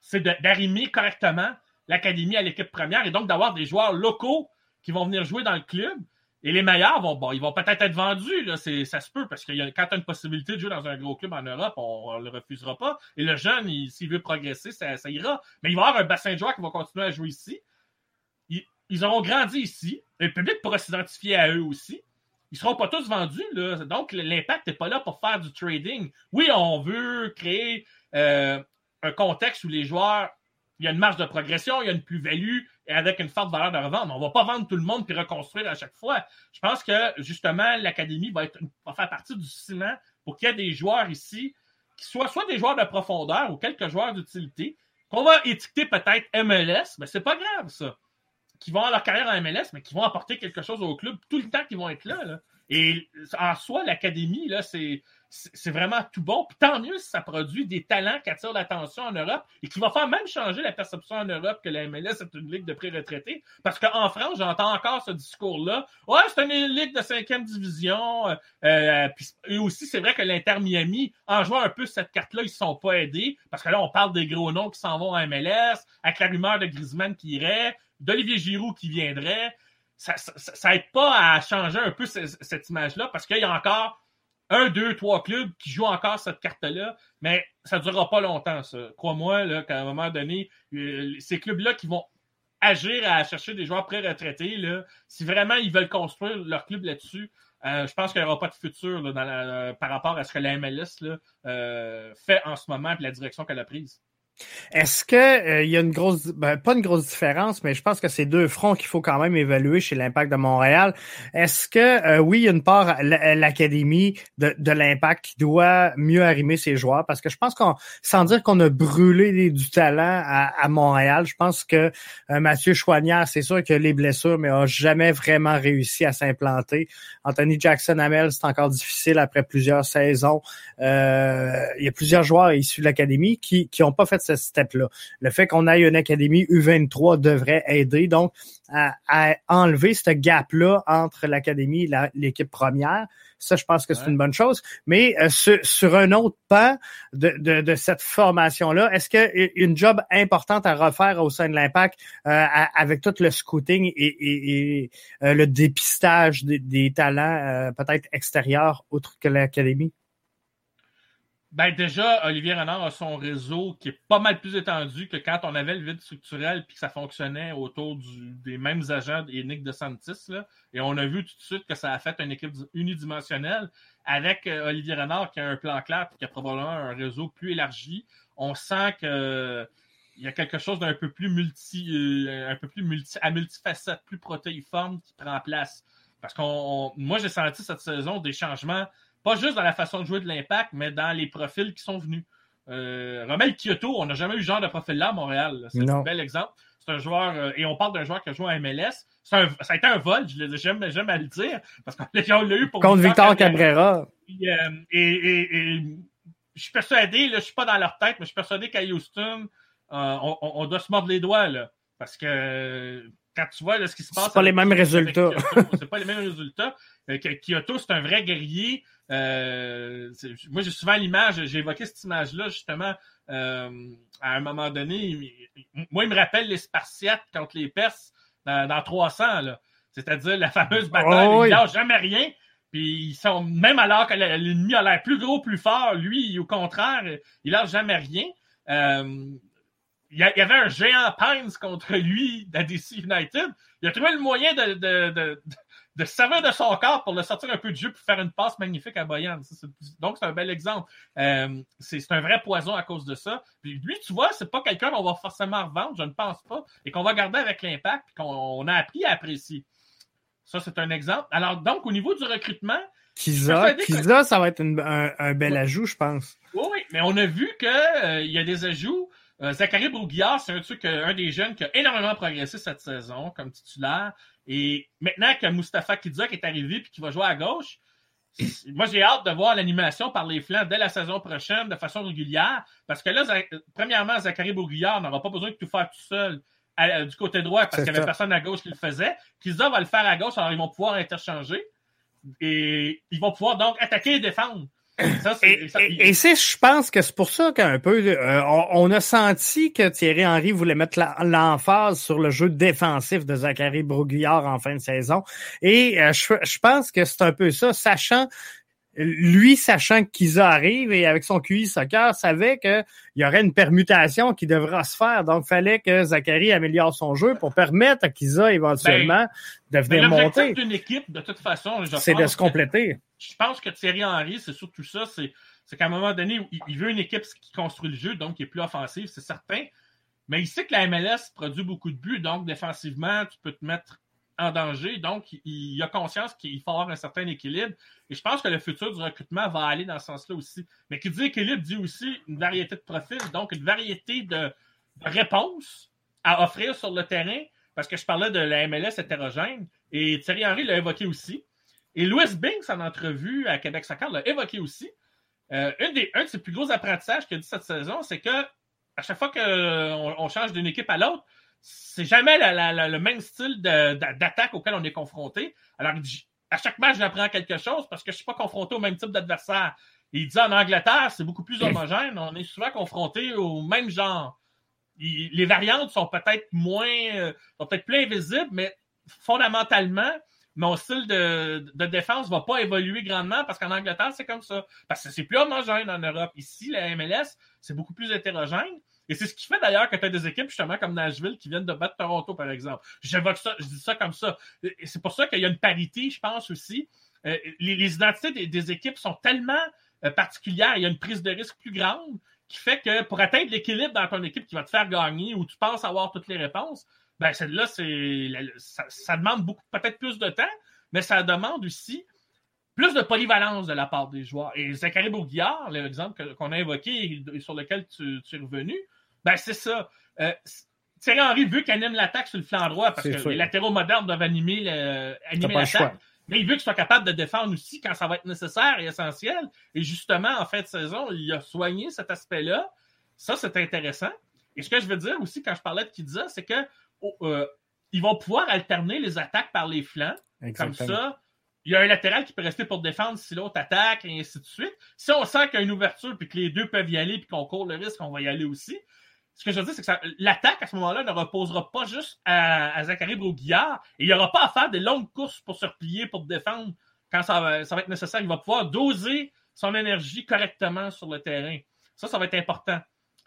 c'est d'arrimer correctement l'académie à l'équipe première et donc d'avoir des joueurs locaux qui vont venir jouer dans le club. Et les meilleurs vont, ils vont peut-être être vendus, ça se peut, parce que quand tu as une possibilité de jouer dans un gros club en Europe, on ne le refusera pas. Et le jeune, s'il veut progresser, ça, ira. Mais il va y avoir un bassin de joueurs qui vont continuer à jouer ici. Ils, auront grandi ici. Le public pourra s'identifier à eux aussi. Ils ne seront pas tous vendus. Là. Donc, l'impact n'est pas là pour faire du trading. Oui, on veut créer euh, un contexte où les joueurs il y a une marge de progression, il y a une plus-value et avec une forte valeur de revente. On ne va pas vendre tout le monde puis reconstruire à chaque fois. Je pense que justement, l'académie va, être, faire partie du ciment pour qu'il y ait des joueurs ici qui soient soit des joueurs de profondeur ou quelques joueurs d'utilité, qu'on va étiqueter peut-être MLS, mais c'est pas grave ça. Qui vont avoir leur carrière en MLS, mais qui vont apporter quelque chose au club tout le temps qu'ils vont être là. là. Et en soi, l'académie, là, c'est c'est vraiment tout bon. Puis tant mieux si ça produit des talents qui attirent l'attention en Europe et qui va faire même changer la perception en Europe que la MLS est une ligue de pré-retraités. Parce qu'en France, j'entends encore ce discours-là. Ouais, c'est une ligue de cinquième division. Euh, euh et aussi, c'est vrai que l'Inter Miami, en jouant un peu cette carte-là, ils ne sont pas aidés. Parce que là, on parle des gros noms qui s'en vont en MLS, avec la rumeur de Griezmann qui irait, d'Olivier Giroud qui viendrait. Ça, ça, aide pas à changer un peu cette image-là parce qu'il y a encore un, deux, trois clubs qui jouent encore cette carte-là, mais ça ne durera pas longtemps, ça. Crois-moi, qu'à un moment donné, euh, ces clubs-là qui vont agir à chercher des joueurs pré-retraités, si vraiment ils veulent construire leur club là-dessus, euh, je pense qu'il n'y aura pas de futur par rapport à ce que la MLS euh, fait en ce moment et la direction qu'elle a prise. Est-ce que euh, y a une grosse, ben, pas une grosse différence, mais je pense que c'est deux fronts qu'il faut quand même évaluer chez l'Impact de Montréal. Est-ce que euh, oui, il y a une part l'académie de, de l'Impact qui doit mieux arrimer ses joueurs, parce que je pense qu'on, sans dire qu'on a brûlé du talent à, Montréal, je pense que euh, Mathieu Chouanière, c'est sûr que les blessures, mais a jamais vraiment réussi à s'implanter. Anthony Jackson Hamel, c'est encore difficile après plusieurs saisons. il y a plusieurs joueurs issus de l'académie qui qui ont pas fait ce step-là. Le fait qu'on ait une académie U23 devrait aider donc à, enlever ce gap-là entre l'académie et l'équipe première. Ça, je pense que c'est une bonne chose. Mais euh, sur, un autre pan de, cette formation-là, est-ce qu'il y a une job importante à refaire au sein de l'Impact euh, avec tout le scouting et, euh, le dépistage des talents peut-être extérieurs autres que l'académie? Ben déjà, Olivier Renard a son réseau qui est pas mal plus étendu que quand on avait le vide structurel puis que ça fonctionnait autour des mêmes agents et Nick de Santis. Et on a vu tout de suite que ça a fait une équipe unidimensionnelle avec euh, Olivier Renard qui a un plan clair et qui a probablement un réseau plus élargi. On sent que il y a quelque chose d'un peu plus multi, euh, plus à multifacette, plus protéiforme qui prend place. Parce qu'on, moi, j'ai senti cette saison des changements pas juste dans la façon de jouer de l'impact, mais dans les profils qui sont venus. Euh, Romel Kyoto, on n'a jamais eu ce genre de profil-là à Montréal. C'est un bel exemple. C'est un joueur, euh, et on parle d'un joueur qui a joué à MLS. Un, ça a été un vol, je j'aime à le dire, parce qu'on l'a eu pour Contre Victor Cabrera. Euh, et, je suis persuadé, là, je suis pas dans leur tête, mais je suis persuadé qu'à Houston, on, doit se mordre les doigts, là, parce que quand tu vois ce qui se passe. C'est pas les mêmes résultats. C'est pas les mêmes résultats. Kyoto, c'est un vrai guerrier. Euh, moi, j'ai souvent l'image, j'ai évoqué cette image-là justement euh, à un moment donné. moi, il me rappelle les Spartiates contre les Perses dans, 300. C'est-à-dire la fameuse bataille, oh, il jamais rien. Puis ils sont, même alors que l'ennemi a l'air plus gros, plus fort, lui, au contraire, il lâche jamais rien. Euh, il y, avait un géant Pines contre lui à DC United. Il a trouvé le moyen de de servir de son corps pour le sortir un peu du jeu pour faire une passe magnifique à Boyan. Donc, c'est un bel exemple. Euh, c'est un vrai poison à cause de ça. Puis lui, tu vois, c'est pas quelqu'un qu'on va forcément revendre, je ne pense pas, et qu'on va garder avec l'impact, qu'on a appris à apprécier. Ça, c'est un exemple. Alors, donc, au niveau du recrutement, Kiza, Kiza ça va être un, bel ajout, je pense. Oui, mais on a vu qu'il euh, y a des ajouts. Euh, Zachary Brouguillard, c'est un truc, un des jeunes qui a énormément progressé cette saison comme titulaire. Et maintenant que Mustafa Kidza est arrivé et qui va jouer à gauche, moi, j'ai hâte de voir l'animation par les flancs dès la saison prochaine de façon régulière. Parce que là, premièrement, Zachary Bourguillard n'aura pas besoin de tout faire tout seul du côté droit parce qu'il n'y avait personne à gauche qui le faisait. Kizza va le faire à gauche, alors ils vont pouvoir interchanger. Et ils vont pouvoir donc attaquer et défendre et, c'est, je pense que c'est pour ça qu'un peu, euh, on, a senti que Thierry Henry voulait mettre l'emphase sur le jeu défensif de Zachary Broguillard en fin de saison. Et euh, je, je, pense que c'est un peu ça, sachant lui, sachant qu'Isa arrive et avec son QI soccer, savait qu'il y aurait une permutation qui devra se faire. Donc, il fallait que Zachary améliore son jeu pour permettre à Kiza éventuellement ben, de venir monter. d'une équipe, de toute façon, c'est de se compléter. je pense que Thierry Henry, c'est surtout ça. C'est qu'à un moment donné, il, veut une équipe qui construit le jeu, donc qui est plus offensive, c'est certain. Mais il sait que la MLS produit beaucoup de buts, donc défensivement, tu peux te mettre en danger. Donc, il, a conscience qu'il faut avoir un certain équilibre. Et je pense que le futur du recrutement va aller dans ce sens-là aussi. Mais qui dit équilibre dit aussi une variété de profils, donc une variété de, réponses à offrir sur le terrain. Parce que je parlais de la MLS hétérogène et Thierry Henry l'a évoqué aussi. Et Louis Binks, en entrevue à Québec Soccer, l'a évoqué aussi. Euh, des, un de ses plus gros apprentissages qu'il a dit cette saison, c'est que à chaque fois qu'on change d'une équipe à l'autre, c'est jamais le même style d'attaque auquel on est confronté. Alors, à chaque match, j'apprends quelque chose parce que je ne suis pas confronté au même type d'adversaire. Il dit en Angleterre, c'est beaucoup plus homogène. On est souvent confronté au même genre. les variantes sont peut-être moins, euh, sont peut-être plus invisibles, mais fondamentalement, mon style de, de défense ne va pas évoluer grandement parce qu'en Angleterre, c'est comme ça. Parce que c'est plus homogène en Europe. Ici, la MLS, c'est beaucoup plus hétérogène. Et c'est ce qui fait d'ailleurs que tu as des équipes justement comme Nashville qui viennent de battre Toronto, par exemple. J'évoque ça, je dis ça comme ça. C'est pour ça qu'il y a une parité, je pense aussi. Euh, les, identités des, équipes sont tellement euh, particulières, il y a une prise de risque plus grande qui fait que pour atteindre l'équilibre dans ton équipe qui va te faire gagner ou tu penses avoir toutes les réponses, ben celle-là, c'est ça, demande beaucoup, peut-être plus de temps, mais ça demande aussi plus de polyvalence de la part des joueurs. Et Zachary Bourguillard, l'exemple qu'on a évoqué et sur lequel tu es revenu, ben, c'est ça. Euh, Thierry Henry veut qu'il anime l'attaque sur le flanc droit parce que les latéraux modernes doivent animer l'attaque. Mais il veut qu'il soit capable de défendre aussi quand ça va être nécessaire et essentiel. Et justement, en fin de saison, il a soigné cet aspect-là. Ça, c'est intéressant. Et ce que je veux dire aussi quand je parlais de Kidza, c'est que oh, euh, ils vont pouvoir alterner les attaques par les flancs. Comme ça, il y a un latéral qui peut rester pour défendre si l'autre attaque, et ainsi de suite. Si on sent qu'il y a une ouverture puis que les deux peuvent y aller puis qu'on court le risque, on va y aller aussi ce que je veux dire, c'est que l'attaque à ce moment-là ne reposera pas juste à, Zachary Broguillard et il n'y aura pas à faire des longues courses pour se replier, pour défendre quand ça va, être nécessaire. Il va pouvoir doser son énergie correctement sur le terrain. Ça, ça va être important.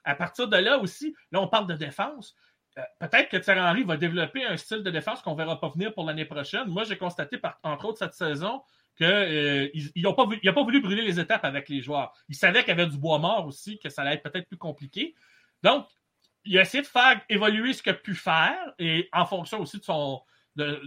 À partir de là aussi, là, on parle de défense. Euh, peut-être que Thierry Henry va développer un style de défense qu'on ne verra pas venir pour l'année prochaine. Moi, j'ai constaté, entre autres, cette saison, qu'il euh, n'a pas, pas, voulu brûler les étapes avec les joueurs. Il savait qu'il y avait du bois mort aussi, que ça allait être peut-être plus compliqué. Donc, il a essayé de faire évoluer ce qu'il a pu faire et en fonction aussi de son de,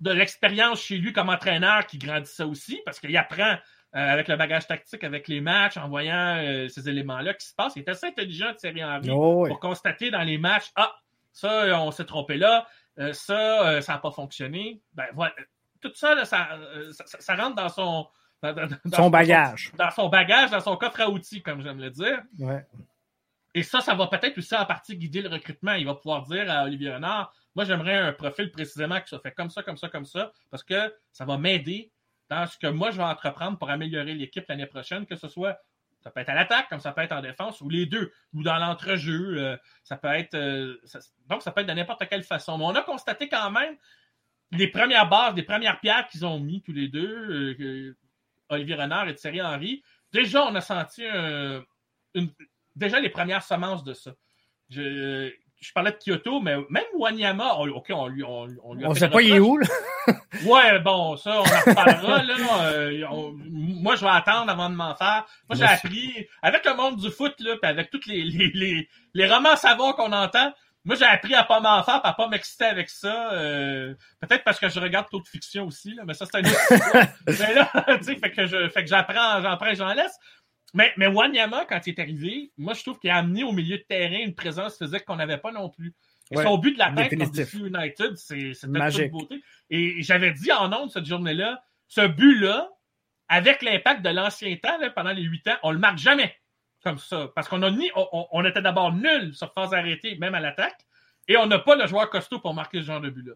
de l'expérience chez lui comme entraîneur qui grandissait aussi parce qu'il apprend avec le bagage tactique, avec les matchs, en voyant ces éléments-là qui se passent. Il est assez intelligent de Thierry Henry Oh, oui. pour constater dans les matchs, ah, ça, on s'est trompé là, ça, ça n'a pas fonctionné. Ben voilà, tout ça, là, ça, ça, ça rentre dans son dans, Son bagage. dans son bagage, dans son coffre à outils, comme j'aime le dire. Ouais. Et ça, ça va peut-être aussi en partie guider le recrutement. Il va pouvoir dire à Olivier Renard, moi j'aimerais un profil précisément qui soit fait comme ça, comme ça, comme ça, parce que ça va m'aider dans ce que moi je vais entreprendre pour améliorer l'équipe l'année prochaine, que ce soit, ça peut être à l'attaque, comme ça peut être en défense, ou les deux, ou dans l'entrejeu. euh, ça peut être. euh, donc ça peut être de n'importe quelle façon. Mais on a constaté quand même les premières bases, les premières pierres qu'ils ont mis tous les deux, euh, Olivier Renard et Thierry Henry. Déjà, on a senti un- une, déjà les premières semences de ça. Je, je parlais de Kyoto, mais même Wanyama, on- OK, on lui, on, on lui a On fait sait pas il est où, là? [LAUGHS] Ouais, bon, ça, on en reparlera, là. Euh, on- moi, je vais attendre avant de m'en faire. Moi, j'ai appris, avec le monde du foot, là, puis avec tous les, les, les, les romans savants qu'on entend, moi, j'ai appris à pas m'en faire, à pas m'exciter avec ça. euh, Peut-être parce que je regarde trop de fiction aussi, là, mais ça, c'est un autre [LAUGHS] mais là, [LAUGHS] tu sais, fait que je, fait que j'apprends, j'en prends et j'en laisse. Mais, mais Wanyama, quand il est arrivé, moi, je trouve qu'il a amené au milieu de terrain une présence physique qu'on n'avait pas non plus. Et Ouais, son but de la tête contre United, c'est de beauté. Et j'avais dit en ondes cette journée-là, ce but-là, avec l'impact de l'ancien temps, là, pendant les huit ans, on le marque jamais comme ça. Parce qu'on a ni, on, on- on était d'abord nul sur phase arrêtée, même à l'attaque, et on n'a pas le joueur costaud pour marquer ce genre de but-là.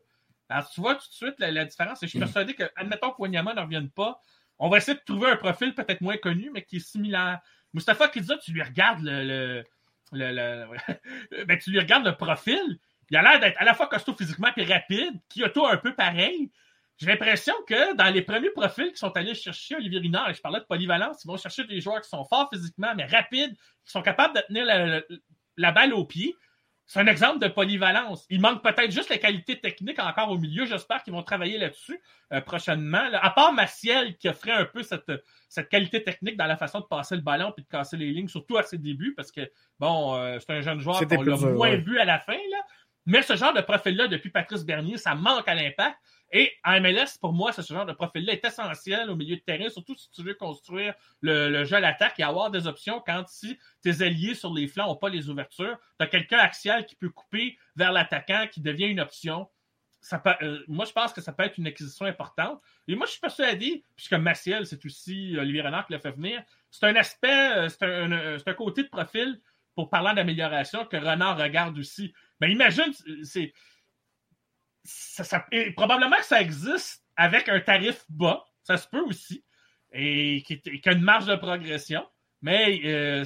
Alors, tu vois tout de suite la, la différence, et je suis [CLEARS THROAT] persuadé que, admettons que Wanyama ne revienne pas, on va essayer de trouver un profil peut-être moins connu, mais qui est similaire. Mustafa Kidza, tu lui regardes le, le, le- [LAUGHS] ben, le profil, il a l'air d'être à la fois costaud physiquement et rapide, Kyoto un peu pareil. J'ai l'impression que dans les premiers profils qui sont allés chercher Olivier Renard, et je parlais de polyvalence, ils vont chercher des joueurs qui sont forts physiquement, mais rapides, qui sont capables de tenir la balle au pied. C'est un exemple de polyvalence. Il manque peut-être juste la qualité technique encore au milieu. J'espère qu'ils vont travailler là-dessus euh, prochainement. là. À part Maciel qui offrait un peu cette, cette qualité technique dans la façon de passer le ballon et de casser les lignes, surtout à ses débuts, parce que bon, euh, c'est un jeune joueur qu'on l'a moins ouais. vu à la fin. Là. Mais ce genre de profil-là, depuis Patrice Bernier, ça manque à l'impact. Et en MLS, pour moi, ce genre de profil-là est essentiel au milieu de terrain, surtout si tu veux construire le, jeu à l'attaque et avoir des options quand si tes alliés sur les flancs n'ont pas les ouvertures. Tu as quelqu'un axial qui peut couper vers l'attaquant qui devient une option. Euh, moi, je pense que ça peut être une acquisition importante. Et moi, je suis persuadé, puisque Maciel, c'est aussi Olivier Renard qui l'a fait venir, c'est un aspect, euh, c'est un, c'est un côté de profil pour parlant d'amélioration que Renard regarde aussi. Mais imagine, c'est ça, ça- et probablement que ça existe avec un tarif bas, ça se peut aussi, et qui, qui a une marge de progression. Mais euh,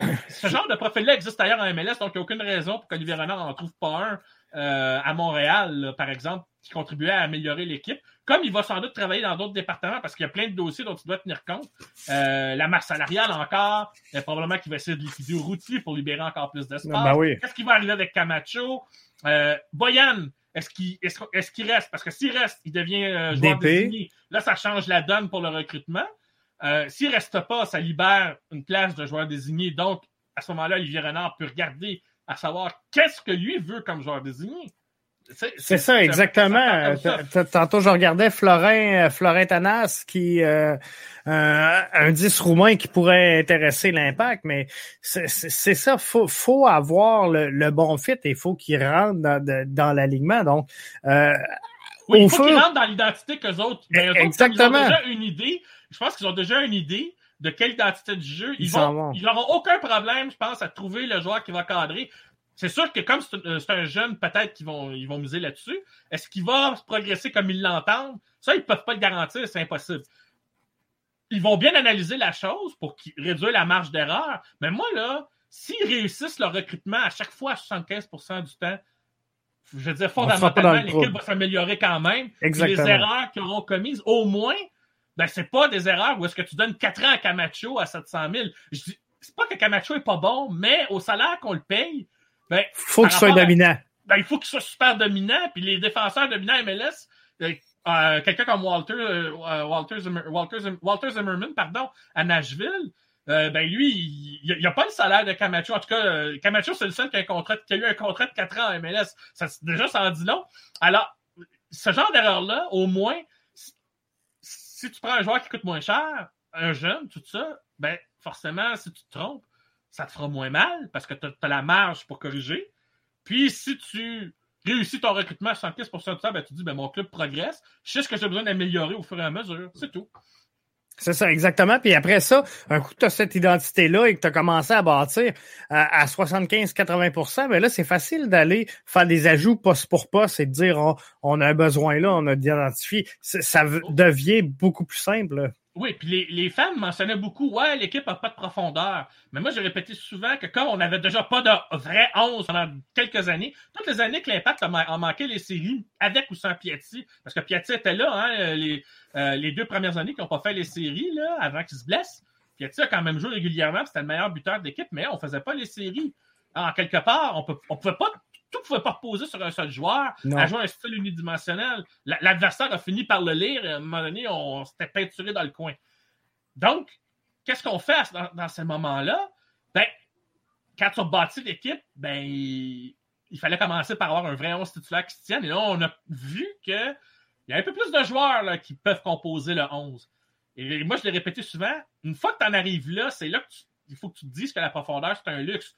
[COUGHS] ce genre de profil-là existe ailleurs en MLS, donc il n'y a aucune raison pour qu'Olivier Renard n'en trouve pas un euh, à Montréal, là, par exemple, qui contribuait à améliorer l'équipe. Comme il va sans doute travailler dans d'autres départements parce qu'il y a plein de dossiers dont il doit tenir compte. Euh, la masse salariale encore, euh, probablement qu'il va essayer de liquider au routier pour libérer encore plus d'espace. Ben oui. Qu'est-ce qui va arriver avec Camacho? Boyan, est-ce qu'il est est qu'il reste? Parce que s'il reste, il devient euh, joueur désigné. Là, ça change la donne pour le recrutement. Euh, s'il reste pas, ça libère une place de joueur désigné. Donc, à ce moment-là, Olivier Renard peut regarder à savoir qu'est-ce que lui veut comme joueur désigné. C'est ça, exactement. ça. Tantôt, je regardais Florin, Florin Tanas, qui euh, un, un 10 roumain qui pourrait intéresser l'impact, mais c'est ça, faut, faut avoir le, le bon fit et il faut qu'il rentre dans, dans l'alignement. Donc, euh, Oui, il faut qu'ils rentrent dans l'identité qu'eux autres. Mais eux autres, Exactement. Ils ont déjà une idée. Je pense qu'ils ont déjà une idée de quelle identité de jeu. Ils Ils vont. ils n'auront aucun problème, je pense, à trouver le joueur qui va cadrer. C'est sûr que comme c'est un- jeune, peut-être qu'ils vont, ils vont miser là-dessus. Est-ce qu'il va progresser comme ils l'entendent? Ça, ils ne peuvent pas le garantir, c'est impossible. Ils vont bien analyser la chose pour réduire la marge d'erreur. Mais moi, là, s'ils réussissent leur recrutement à chaque fois à 75% du temps, je veux dire, fondamentalement, le l'équipe va s'améliorer quand même. Exactement. Les erreurs qu'ils auront commises, au moins, ben, c'est pas des erreurs où est-ce que tu donnes 4 ans à Camacho à 700 000. Je dis, c'est pas que Camacho est pas bon, mais au salaire qu'on le paye, ben, faut qu'il soit à- dominant. ben, il faut qu'il soit super dominant. Puis les défenseurs dominants MLS, euh, euh, quelqu'un comme Walter, euh, euh, Walter, Zimmer- Walter, Zim- Walter Zimmerman, pardon, à Nashville, euh, ben lui, il n'y a, pas le salaire de Camacho. En tout cas, Camacho, c'est le seul qui a, un contrat, qui a eu un contrat de 4 ans en MLS. Ça, déjà, ça en dit long. Alors, ce genre d'erreur-là, au moins, si tu prends un joueur qui coûte moins cher, un jeune, tout ça, ben forcément, si tu te trompes, ça te fera moins mal parce que tu as, la marge pour corriger. Puis si tu réussis ton recrutement à 75% du temps, ben, tu dis ben, mon club progresse, je sais ce que j'ai besoin d'améliorer au fur et à mesure. C'est tout. C'est ça, exactement. Puis après ça, un coup que tu as cette identité-là et que tu as commencé à bâtir à, 75-80% ben là, c'est facile d'aller faire des ajouts poste pour poste et de dire on a un besoin là, on a identifié. Ça devient beaucoup plus simple. Oui, puis les, les, fans mentionnaient beaucoup, ouais, l'équipe n'a pas de profondeur. Mais moi, j'ai répété souvent que comme on n'avait déjà pas de vrai 11 pendant quelques années, toutes les années que l'Impact a, manqué les séries, avec ou sans Piatti, parce que Piatti était là, hein, les, euh, les deux premières années qui n'ont pas fait les séries, là, avant qu'il se blesse. Piatti a quand même joué régulièrement, c'était le meilleur buteur de l'équipe, mais on ne faisait pas les séries. En quelque part, on ne pouvait pas tout ne pouvait pas reposer sur un seul joueur, à jouer un style unidimensionnel. L'adversaire a fini par le lire et à un moment donné, on s'était peinturé dans le coin. Donc, qu'est-ce qu'on fait dans, dans ces moments-là? Ben, quand tu as bâti l'équipe, ben, il fallait commencer par avoir un vrai 11 titulaire qui se tienne. Et là, on a vu qu'il y a un peu plus de joueurs qui peuvent composer le 11. Et moi, je l'ai répété souvent, une fois que tu en arrives là, c'est là qu'il faut que tu te dises que la profondeur, c'est un luxe.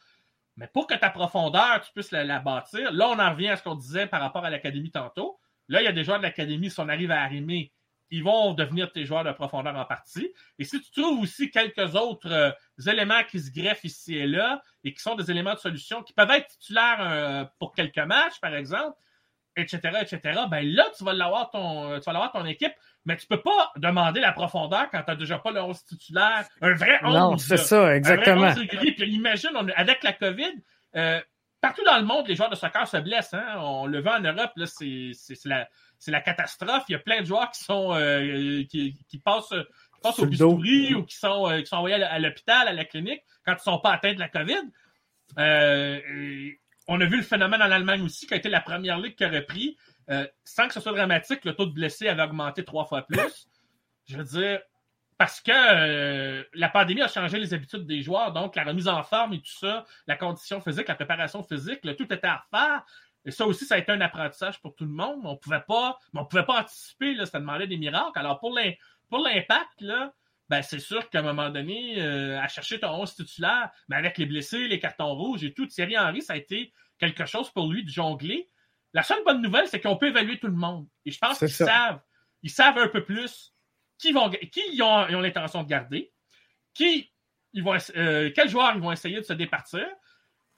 Mais pour que ta profondeur, tu puisses la, bâtir, là, on en revient à ce qu'on disait par rapport à l'académie tantôt. Là, il y a des joueurs de l'académie, si on arrive à arrimer, ils vont devenir tes joueurs de profondeur en partie. Et si tu trouves aussi quelques autres euh, éléments qui se greffent ici et là et qui sont des éléments de solution qui peuvent être titulaires euh, pour quelques matchs, par exemple, etc., etc., ben là, tu vas l'avoir ton, tu vas l'avoir ton équipe mais tu peux pas demander la profondeur quand tu n'as déjà pas le 11 titulaire. Un vrai 11. Non, c'est ça, exactement. Un Puis imagine, avec la COVID, euh, partout dans le monde, les joueurs de soccer se blessent. Hein? On le voit en Europe, c'est la, la, catastrophe. Il y a plein de joueurs qui sont euh, qui, qui, passent, au bistouri ou qui sont, euh, qui sont envoyés à l'hôpital, à la clinique, quand ils ne sont pas atteints de la COVID. On a vu le phénomène en Allemagne aussi, qui a été la première ligue qui a repris. Euh, sans que ce soit dramatique, le taux de blessés avait augmenté trois fois plus. Je veux dire, parce que euh, la pandémie a changé les habitudes des joueurs, donc la remise en forme et tout ça, la condition physique, la préparation physique, le tout était à refaire. Et ça aussi, ça a été un apprentissage pour tout le monde. On pouvait pas, on pouvait pas anticiper, ça demandait des miracles. Alors pour l'impact, là, ben c'est sûr qu'à un moment donné, euh, à chercher ton 11 titulaire, mais avec les blessés, les cartons rouges et tout, Thierry Henry, ça a été quelque chose pour lui de jongler. La seule bonne nouvelle, c'est qu'on peut évaluer tout le monde. Et je pense qu'ils savent, ils savent un peu plus qui, vont, qui ils ont, l'intention de garder, qui ils vont, euh, quels joueurs ils vont essayer de se départir.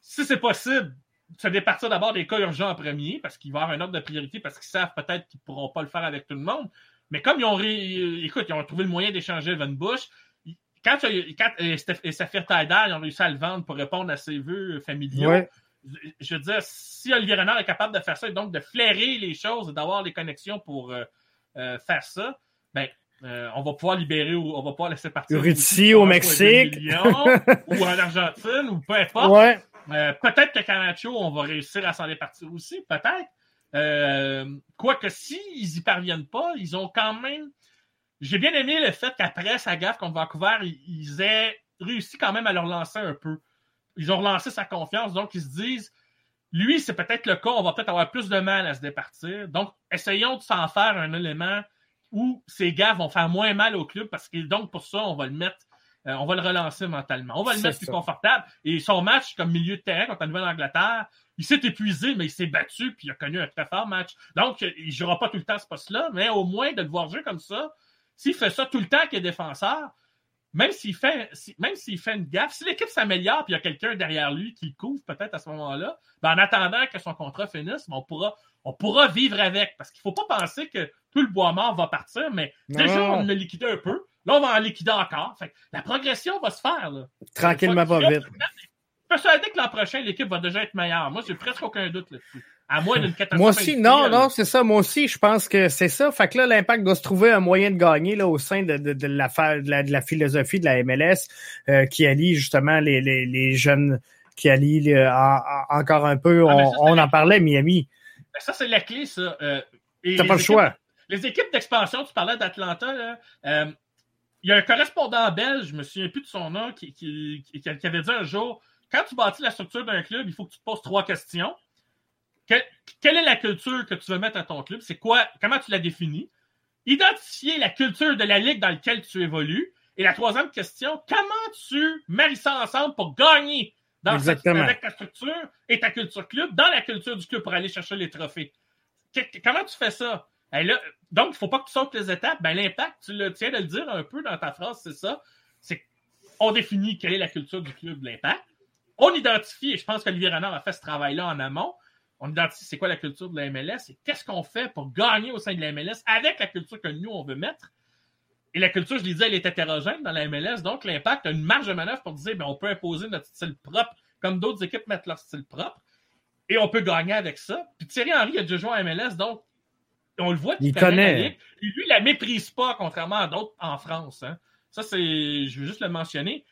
Si c'est possible, se départir d'abord des cas urgents en premier, parce qu'il va y avoir un ordre de priorité, parce qu'ils savent peut-être qu'ils ne pourront pas le faire avec tout le monde. Mais comme ils ont, écoute, ils ont trouvé le moyen d'échanger Van Bush, quand, quand et Saphir Taider, ils ont réussi à le vendre pour répondre à ses vœux familiaux, je veux dire, si Olivier Renard est capable de faire ça et donc de flairer les choses et d'avoir les connexions pour euh, euh, faire ça, ben, euh, on va pouvoir libérer ou on va pouvoir laisser partir. Russie au Mexique. [LAUGHS] ou en Argentine ou peu importe. peut-être que Camacho, on va réussir à s'en départir aussi, peut-être. Quoique s'ils n'y parviennent pas, ils ont quand même. J'ai bien aimé le fait qu'après sa gaffe contre Vancouver, ils aient réussi quand même à leur lancer un peu ils ont relancé sa confiance, donc ils se disent, lui, c'est peut-être le cas, on va peut-être avoir plus de mal à se départir. Donc, essayons de s'en faire un élément où ces gars vont faire moins mal au club parce que donc pour ça, on va le mettre, euh, on va le relancer mentalement. On va le mettre plus confortable. Et son match comme milieu de terrain contre la Nouvelle-Angleterre, il s'est épuisé, mais il s'est battu, puis il a connu un très fort match. Donc, il ne jouera pas tout le temps ce poste-là, mais au moins de le voir jouer comme ça, s'il fait ça tout le temps qu'il est défenseur, même s'il fait, même s'il fait une gaffe, si l'équipe s'améliore puis il y a quelqu'un derrière lui qui le couvre peut-être à ce moment-là, ben en attendant que son contrat finisse, ben, on pourra, on pourra vivre avec. Parce qu'il ne faut pas penser que tout le bois mort va partir, mais déjà, on a liquidé un peu. Là, on va en liquider encore. Fait la progression va se faire. Tranquillement, pas vite. Persuadé que l'an prochain, l'équipe va déjà être meilleure. Moi, j'ai presque aucun doute là-dessus. À moins d'une catastrophe. Moi aussi, non, non, c'est ça. Moi aussi, je pense que c'est ça. Fait que là, l'impact doit se trouver un moyen de gagner là, au sein de, de, de, la, de, la, de la philosophie de la MLS euh, qui allie justement les, les, les jeunes, qui allie encore un peu, ah, on, en parlait, Miami. Ben, ça, c'est la clé, ça. Euh, T'as pas le choix. Les équipes d'expansion, tu parlais d'Atlanta, euh, il y a un correspondant belge, je me souviens plus de son nom, qui, qui, qui avait dit un jour, quand tu bâtis la structure d'un club, il faut que tu te poses trois questions quelle est la culture que tu veux mettre à ton club? C'est quoi? Comment tu la définis? identifier la culture de la ligue dans laquelle tu évolues. Et la troisième question, comment tu maries ça ensemble pour gagner dans cette, avec ta structure et ta culture club, dans la culture du club pour aller chercher les trophées? comment tu fais ça? Donc, il ne faut pas que tu sautes les étapes. Ben, l'impact, tu le tiens de le dire un peu dans ta phrase, c'est ça. C'est qu'on définit quelle est la culture du club, l'impact. On identifie, et je pense qu'Olivier Renard a fait ce travail-là en amont, on identifie c'est quoi la culture de la MLS et qu'est-ce qu'on fait pour gagner au sein de la MLS avec la culture que nous, on veut mettre. Et la culture, je disais, elle est hétérogène dans la MLS, donc l'impact a une marge de manœuvre pour dire ben, on peut imposer notre style propre, comme d'autres équipes mettent leur style propre, et on peut gagner avec ça. Puis Thierry Henry a déjà joué à MLS, donc on le voit qu'il connaît. La ligue. lui, il la méprise pas, contrairement à d'autres en France. Hein. Ça, c'est. Je veux juste le mentionner.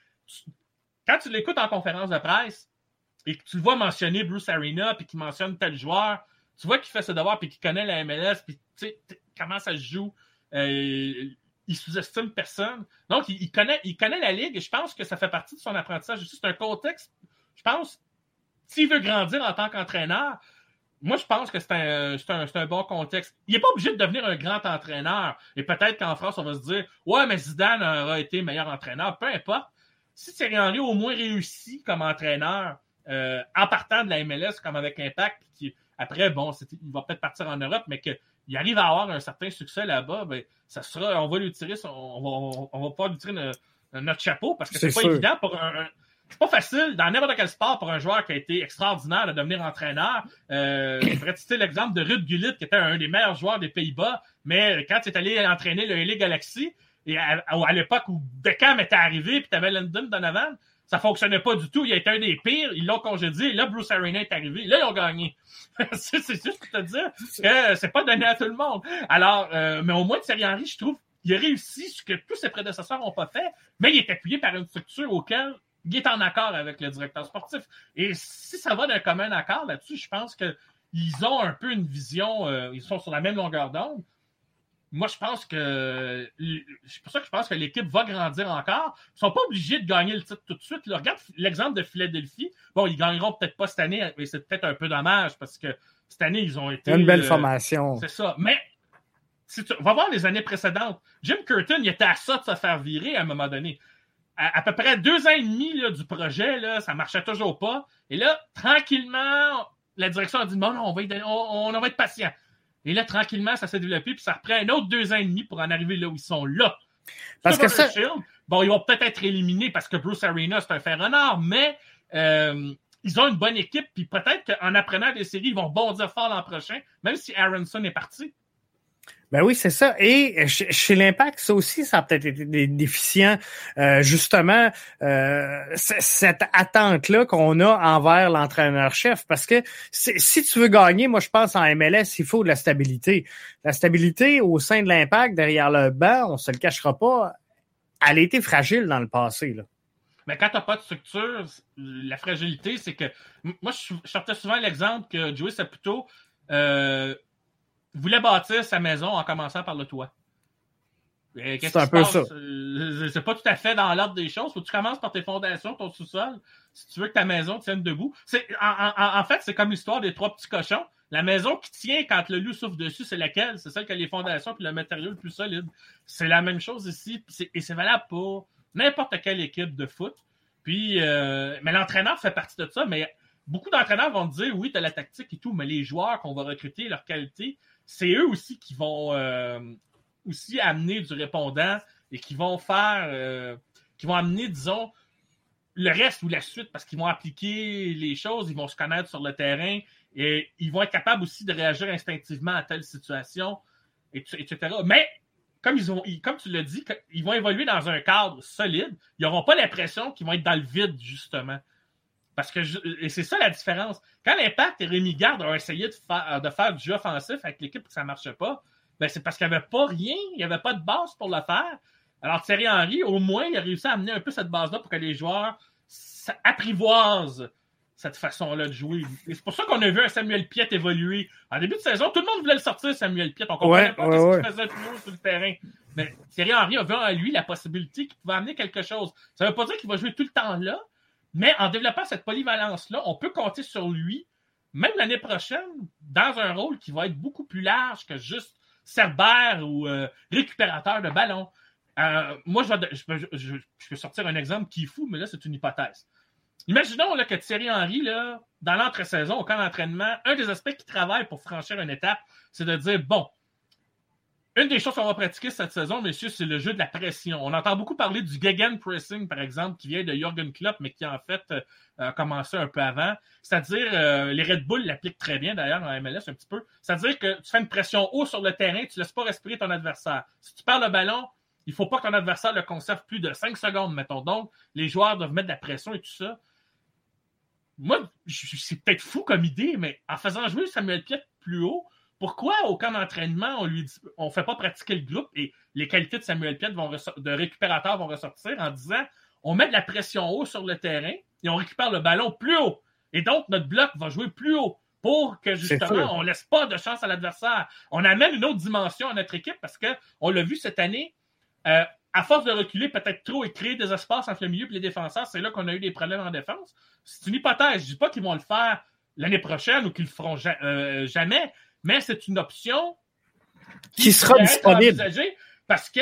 Quand tu l'écoutes en conférence de presse, et que tu le vois mentionner Bruce Arena, puis qu'il mentionne tel joueur, tu vois qu'il fait ce devoir, puis qu'il connaît la MLS, puis tu sais comment ça se joue. Euh, il sous-estime personne. Donc, il, connaît, il connaît la ligue et je pense que ça fait partie de son apprentissage C'est un contexte, je pense, s'il veut grandir en tant qu'entraîneur, moi, je pense que c'est un, un, un, bon contexte. Il n'est pas obligé de devenir un grand entraîneur. Et peut-être qu'en France, on va se dire Ouais, mais Zidane aura été meilleur entraîneur. Peu importe. Si Thierry Henry au moins réussi comme entraîneur, euh, en partant de la MLS comme avec Impact, qui, après, bon, il va peut-être partir en Europe, mais qu'il arrive à avoir un certain succès là-bas, ben, ça sera, on va lui tirer, on, va, on, va pas lui tirer notre chapeau parce que c'est pas évident pour un, c'est pas facile dans n'importe quel sport pour un joueur qui a été extraordinaire de devenir entraîneur. Euh, je pourrais citer l'exemple de Ruud Gullit, qui était un des meilleurs joueurs des Pays-Bas, mais quand il est allé entraîner le LA Galaxy, et à, l'époque où Beckham était arrivé, puis tu avais London Donovan, ça fonctionnait pas du tout. Il a été un des pires. Ils l'ont congédié. Là, Bruce Arena est arrivé. Là, ils ont gagné. [LAUGHS] c'est juste pour te dire que c'est pas donné à tout le monde. Alors, euh, mais au moins, Thierry Henry, je trouve, il a réussi ce que tous ses prédécesseurs n'ont pas fait, mais il est appuyé par une structure auquel il est en accord avec le directeur sportif. Et si ça va d'un commun accord là-dessus, je pense qu'ils ont un peu une vision, euh, ils sont sur la même longueur d'onde moi, je pense que. C'est pour ça que je pense que l'équipe va grandir encore. Ils ne sont pas obligés de gagner le titre tout de suite. regarde l'exemple de Philadelphie. Bon, ils gagneront peut-être pas cette année, mais c'est peut-être un peu dommage parce que cette année, ils ont été. Une belle euh, formation. C'est ça. Mais si tu va voir les années précédentes. Jim Curtin, il était à ça de se faire virer à un moment donné. À, peu près deux ans et demi du projet, là, ça marchait toujours pas. Et là, tranquillement, la direction a dit non, non, on va, on va être patient. Et là, tranquillement, ça s'est développé, puis ça reprend un autre deux ans et demi pour en arriver là où ils sont là. Parce que ça... bon, ils vont peut-être être éliminés parce que Bruce Arena, c'est un fer renard, mais euh, ils ont une bonne équipe, puis peut-être qu'en apprenant des séries, ils vont bondir fort l'an prochain, même si Aronson est parti. Ben oui, c'est ça. Et chez l'Impact, ça aussi, ça a peut-être été déficient. Euh, justement, euh, cette attente-là qu'on a envers l'entraîneur-chef. Parce que si tu veux gagner, moi, je pense en MLS, il faut de la stabilité. La stabilité au sein de l'Impact, derrière le banc, on se le cachera pas, elle a été fragile dans le passé. Là. Mais quand tu n'as pas de structure, la fragilité, c'est que. Moi, je sortais souvent l'exemple que Joey Saputo. Euh, voulait bâtir sa maison en commençant par le toit. C'est un peu ça. Euh, c'est pas tout à fait dans l'ordre des choses. Faut que tu commences par tes fondations, ton sous-sol, si tu veux que ta maison tienne debout. en, fait, c'est comme l'histoire des trois petits cochons. La maison qui tient quand le loup souffle dessus, c'est laquelle? C'est celle qui a les fondations et le matériau le plus solide. C'est la même chose ici. Et c'est valable pour n'importe quelle équipe de foot. Puis, euh, mais l'entraîneur fait partie de ça. Mais beaucoup d'entraîneurs vont te dire, oui, tu as la tactique et tout, mais les joueurs qu'on va recruter, leur qualité, c'est eux aussi qui vont euh, aussi amener du répondant et qui vont faire, euh, qui vont amener, disons, le reste ou la suite parce qu'ils vont appliquer les choses, ils vont se connaître sur le terrain et ils vont être capables aussi de réagir instinctivement à telle situation, etc. Mais comme, ils ont, comme tu l'as dit, ils vont évoluer dans un cadre solide. Ils n'auront pas l'impression qu'ils vont être dans le vide, justement. Parce que et c'est ça la différence. Quand l'Impact et Rémi Garde ont essayé de faire, de faire du jeu offensif avec l'équipe et que ça ne marchait pas, ben c'est parce qu'il n'y avait pas rien, il n'y avait pas de base pour le faire. Alors Thierry Henry, au moins, il a réussi à amener un peu cette base-là pour que les joueurs apprivoisent cette façon-là de jouer. Et c'est pour ça qu'on a vu un Samuel Piet évoluer. En début de saison, tout le monde voulait le sortir, Samuel Piet. On comprenait pas ce qu'il faisait toujours sur le terrain. Mais Thierry Henry a vu en lui la possibilité qu'il pouvait amener quelque chose. Ça ne veut pas dire qu'il va jouer tout le temps là, mais en développant cette polyvalence-là, on peut compter sur lui, même l'année prochaine, dans un rôle qui va être beaucoup plus large que juste cerbère ou récupérateur de ballon. moi, je, peux, sortir un exemple qui est fou, mais là, c'est une hypothèse. Imaginons que Thierry Henry, là, dans l'entre-saison, au camp d'entraînement, un des aspects qui travaille pour franchir une étape, c'est de dire bon, une des choses qu'on va pratiquer cette saison, messieurs, c'est le jeu de la pression. On entend beaucoup parler du Gegenpressing, par exemple, qui vient de Jürgen Klopp, mais qui en fait euh, a commencé un peu avant. C'est-à-dire, euh, les Red Bull l'appliquent très bien d'ailleurs en MLS un petit peu. C'est-à-dire que tu fais une pression haut sur le terrain, tu ne laisses pas respirer ton adversaire. Si tu perds le ballon, il ne faut pas que ton adversaire le conserve plus de 5 secondes, mettons. Donc, les joueurs doivent mettre de la pression et tout ça. Moi, c'est peut-être fou comme idée, mais en faisant jouer Samuel Piet plus haut, pourquoi au camp d'entraînement, on lui on fait pas pratiquer le groupe et les qualités de Samuel Piet vont de récupérateur vont ressortir en disant on met de la pression haut sur le terrain et on récupère le ballon plus haut. Et donc, notre bloc va jouer plus haut pour que justement, on laisse pas de chance à l'adversaire. On amène une autre dimension à notre équipe parce qu'on l'a vu cette année, euh, à force de reculer peut-être trop et créer des espaces entre le milieu et les défenseurs, c'est là qu'on a eu des problèmes en défense. C'est une hypothèse. Je ne dis pas qu'ils vont le faire l'année prochaine ou qu'ils le feront euh, jamais, mais c'est une option qui, sera disponible. Parce que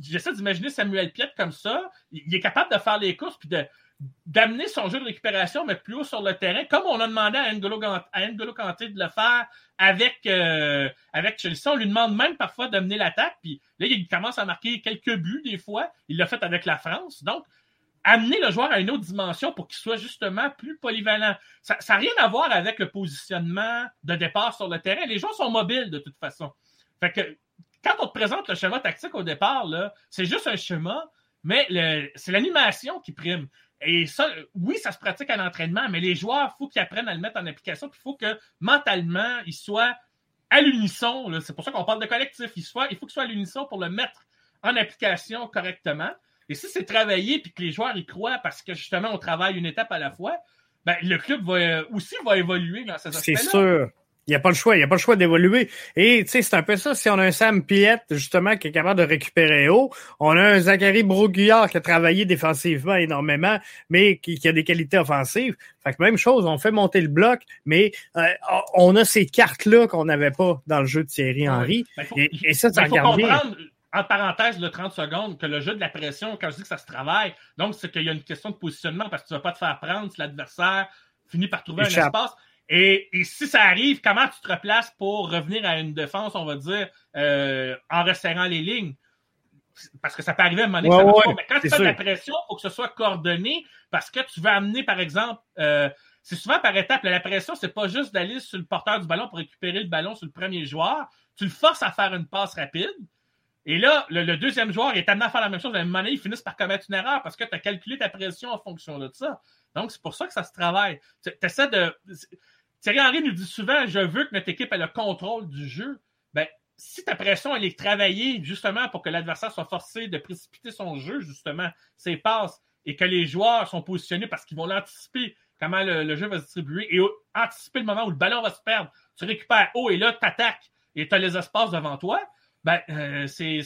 j'essaie d'imaginer Samuel Piet comme ça. Il est capable de faire les courses puis d'amener son jeu de récupération, mais plus haut sur le terrain, comme on a demandé à N'Golo, Kanté de le faire avec, euh, avec Chelsea. On lui demande même parfois d'amener l'attaque, puis là, il commence à marquer quelques buts des fois. Il l'a fait avec la France. Donc, amener le joueur à une autre dimension pour qu'il soit justement plus polyvalent. Ça n'a rien à voir avec le positionnement de départ sur le terrain. Les joueurs sont mobiles de toute façon. Fait que quand on te présente le schéma tactique au départ, c'est juste un schéma, mais c'est l'animation qui prime. Et ça, oui, ça se pratique à l'entraînement, mais les joueurs, il faut qu'ils apprennent à le mettre en application, il faut que mentalement, ils soient à l'unisson. C'est pour ça qu'on parle de collectif. il faut qu'ils soient à l'unisson pour le mettre en application correctement. Et si c'est travaillé puis que les joueurs y croient parce que justement on travaille une étape à la fois, ben, le club va euh, aussi va évoluer dans ces aspects-là. C'est sûr. Il n'y a pas le choix, il n'y a pas le choix d'évoluer. Et tu sais, c'est un peu ça. Si on a un Sam Piet, justement, qui est capable de récupérer haut, on a un Zachary Broguillard qui a travaillé défensivement énormément, mais qui, a des qualités offensives. Fait que même chose, on fait monter le bloc, mais euh, on a ces cartes-là qu'on n'avait pas dans le jeu de Thierry Henry. Ben, et, ça, ça ben, comprendre en parenthèse, le 30 secondes, que le jeu de la pression, quand je dis que ça se travaille, donc c'est qu'il y a une question de positionnement parce que tu ne vas pas te faire prendre si l'adversaire finit par trouver un espace. Et, si ça arrive, comment tu te replaces pour revenir à une défense, on va dire, euh, en resserrant les lignes? Parce que ça peut arriver à un moment donné. mais quand tu fais de la pression, il faut que ce soit coordonné parce que tu veux amener, par exemple, euh, c'est souvent par étapes. La pression, c'est pas juste d'aller sur le porteur du ballon pour récupérer le ballon sur le premier joueur. Tu le forces à faire une passe rapide. Et là, le, deuxième joueur est amené à faire la même chose. À un moment donné, ils par commettre une erreur parce que tu as calculé ta pression en fonction de ça. Donc, c'est pour ça que ça se travaille. Tu essaies de. Thierry Henry nous dit souvent Je veux que notre équipe ait le contrôle du jeu. Ben, si ta pression elle est travaillée justement pour que l'adversaire soit forcé de précipiter son jeu, justement, ses passes, et que les joueurs sont positionnés parce qu'ils vont l'anticiper comment le, jeu va se distribuer et anticiper le moment où le ballon va se perdre, tu récupères haut et là, tu attaques et tu as les espaces devant toi, ben, euh, c'est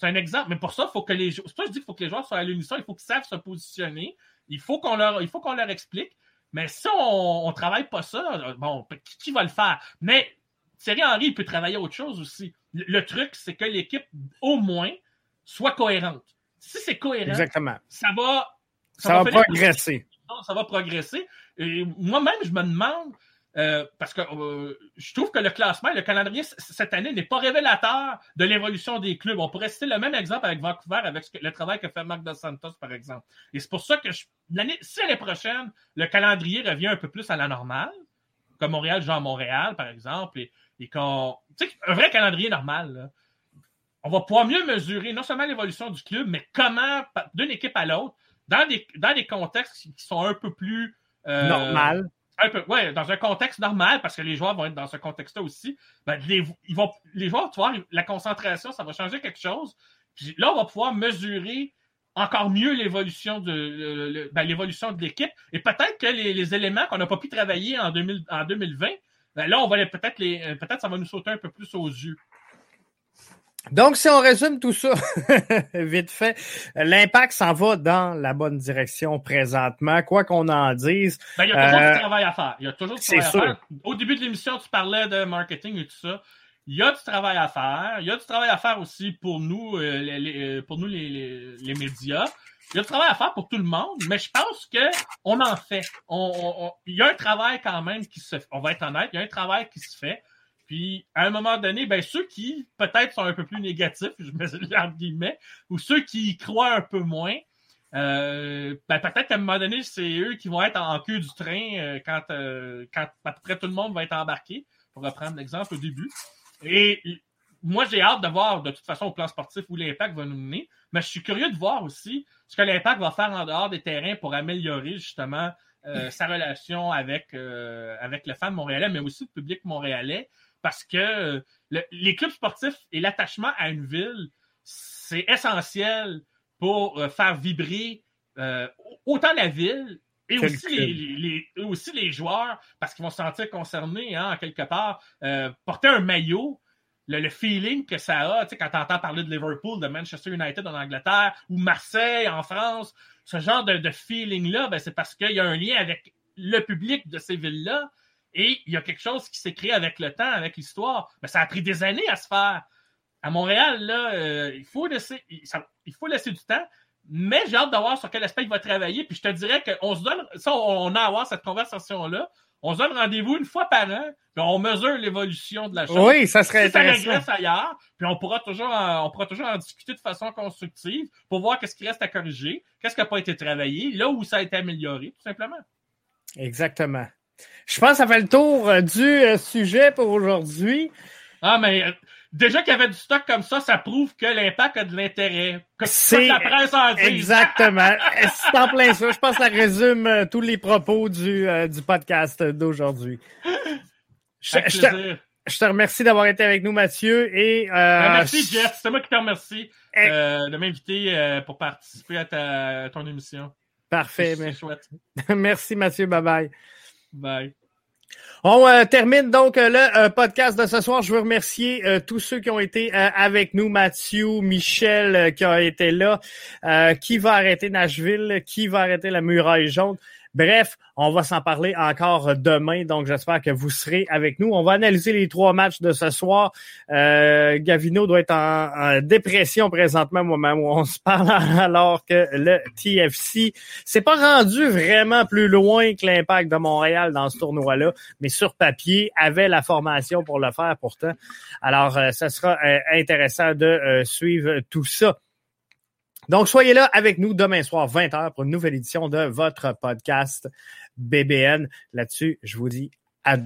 un exemple. Mais pour ça, il faut que les joueurs. je dis qu'il faut que les joueurs soient à l'unisson, il faut qu'ils savent se positionner. Il faut qu'on leur, il faut qu'on leur explique. Mais si on ne travaille pas ça, bon, qui, va le faire? Mais Thierry Henry, il peut travailler autre chose aussi. Le, truc, c'est que l'équipe, au moins, soit cohérente. Si c'est cohérent, ça va. Ça, va, progresser. Ça va progresser. Et moi-même, je me demande, euh, parce que euh, je trouve que le classement, le calendrier cette année n'est pas révélateur de l'évolution des clubs. On pourrait citer le même exemple avec Vancouver, avec le travail que fait Marc Dos Santos, par exemple. Et c'est pour ça que l'année, si l'année prochaine, le calendrier revient un peu plus à la normale, comme Montréal à Montréal, par exemple, et, qu'on. Tu sais, un vrai calendrier normal, on va pouvoir mieux mesurer non seulement l'évolution du club, mais comment, d'une équipe à l'autre, dans des, dans des contextes qui sont un peu plus. Euh, normal ouais, dans un contexte normal, parce que les joueurs vont être dans ce contexte-là aussi, ben, les, ils vont, les joueurs, la concentration, ça va changer quelque chose. Puis là, on va pouvoir mesurer encore mieux l'évolution de ben, l'équipe. Et peut-être que les, éléments qu'on n'a pas pu travailler en, 2000, en 2020, ben là, on va peut-être les peut-être ça va nous sauter un peu plus aux yeux. Donc, si on résume tout ça, [LAUGHS] vite fait, l'impact s'en va dans la bonne direction présentement, quoi qu'on en dise. Ben, il y a toujours du euh, travail à faire. Il y a toujours du travail à faire. Au début de l'émission, tu parlais de marketing et tout ça. il y a du travail à faire. Il y a du travail à faire aussi pour nous, euh, les, pour nous les, les, médias. Il y a du travail à faire pour tout le monde, mais je pense que on en fait. On, il y a un travail quand même qui se fait. On va être honnête, il y a un travail qui se fait. Puis, à un moment donné, ben, ceux qui peut-être sont un peu plus négatifs, je [LAUGHS] entre guillemets, ou ceux qui y croient un peu moins, euh, ben, peut-être qu'à un moment donné, c'est eux qui vont être en queue du train euh, quand, euh, quand à peu près tout le monde va être embarqué, pour reprendre l'exemple au début. Et moi, j'ai hâte de voir de toute façon au plan sportif où l'impact va nous mener, mais je suis curieux de voir aussi ce que l'impact va faire en dehors des terrains pour améliorer justement sa relation avec, avec le fan montréalais, mais aussi le public montréalais parce que euh, les clubs sportifs et l'attachement à une ville, c'est essentiel pour euh, faire vibrer euh, autant la ville et aussi les, aussi les, joueurs, parce qu'ils vont se sentir concernés, hein, en quelque part. porter un maillot, le, feeling que ça a, quand tu entends parler de Liverpool, de Manchester United en Angleterre, ou Marseille en France, ce genre de, feeling-là, ben, c'est parce qu'il y a un lien avec le public de ces villes-là. Et il y a quelque chose qui s'est avec le temps, avec l'histoire. Mais ça a pris des années à se faire. À Montréal, euh, il, faut laisser, il, du temps. Mais j'ai hâte de voir sur quel aspect il va travailler. Puis je te dirais qu'on se donne, on a à avoir cette conversation-là. On se donne rendez-vous une fois par an, puis on mesure l'évolution de la chose. Oui, ça serait si intéressant. ça régresse ailleurs, puis on pourra toujours, en, on pourra toujours en discuter de façon constructive pour voir qu'est-ce qui reste à corriger, qu'est-ce qui n'a pas été travaillé, là où ça a été amélioré, tout simplement. Exactement. Je pense que ça fait le tour euh, du euh, sujet pour aujourd'hui. Ah, mais euh, déjà qu'il y avait du stock comme ça, ça prouve que l'impact a de l'intérêt. C'est la presse en dit. Exactement. [LAUGHS] C'est en plein ça. Je pense que ça résume tous les propos du, du podcast d'aujourd'hui. Je, te, remercie d'avoir été avec nous, Mathieu. Et, ben, merci, Jeff. C'est moi qui te remercie eh. de m'inviter pour participer à, ta, ton émission. Parfait. C'est chouette. [LAUGHS] merci, Mathieu. Bye bye. Bye. On euh, termine donc euh, le euh, podcast de ce soir. Je veux remercier tous ceux qui ont été avec nous, Mathieu, Michel qui a été là, qui va arrêter Nashville, qui va arrêter la muraille jaune. Bref, on va s'en parler encore demain, donc j'espère que vous serez avec nous. On va analyser les trois matchs de ce soir. Euh, Gavino doit être en, dépression présentement, moi-même, où on se parle [LAUGHS] alors que le TFC s'est pas rendu vraiment plus loin que l'impact de Montréal dans ce tournoi-là, mais sur papier avait la formation pour le faire pourtant. Alors, euh, ça sera euh, intéressant de euh, suivre tout ça. Donc, soyez là avec nous demain soir, 20h, pour une nouvelle édition de votre podcast BBN. Là-dessus, je vous dis à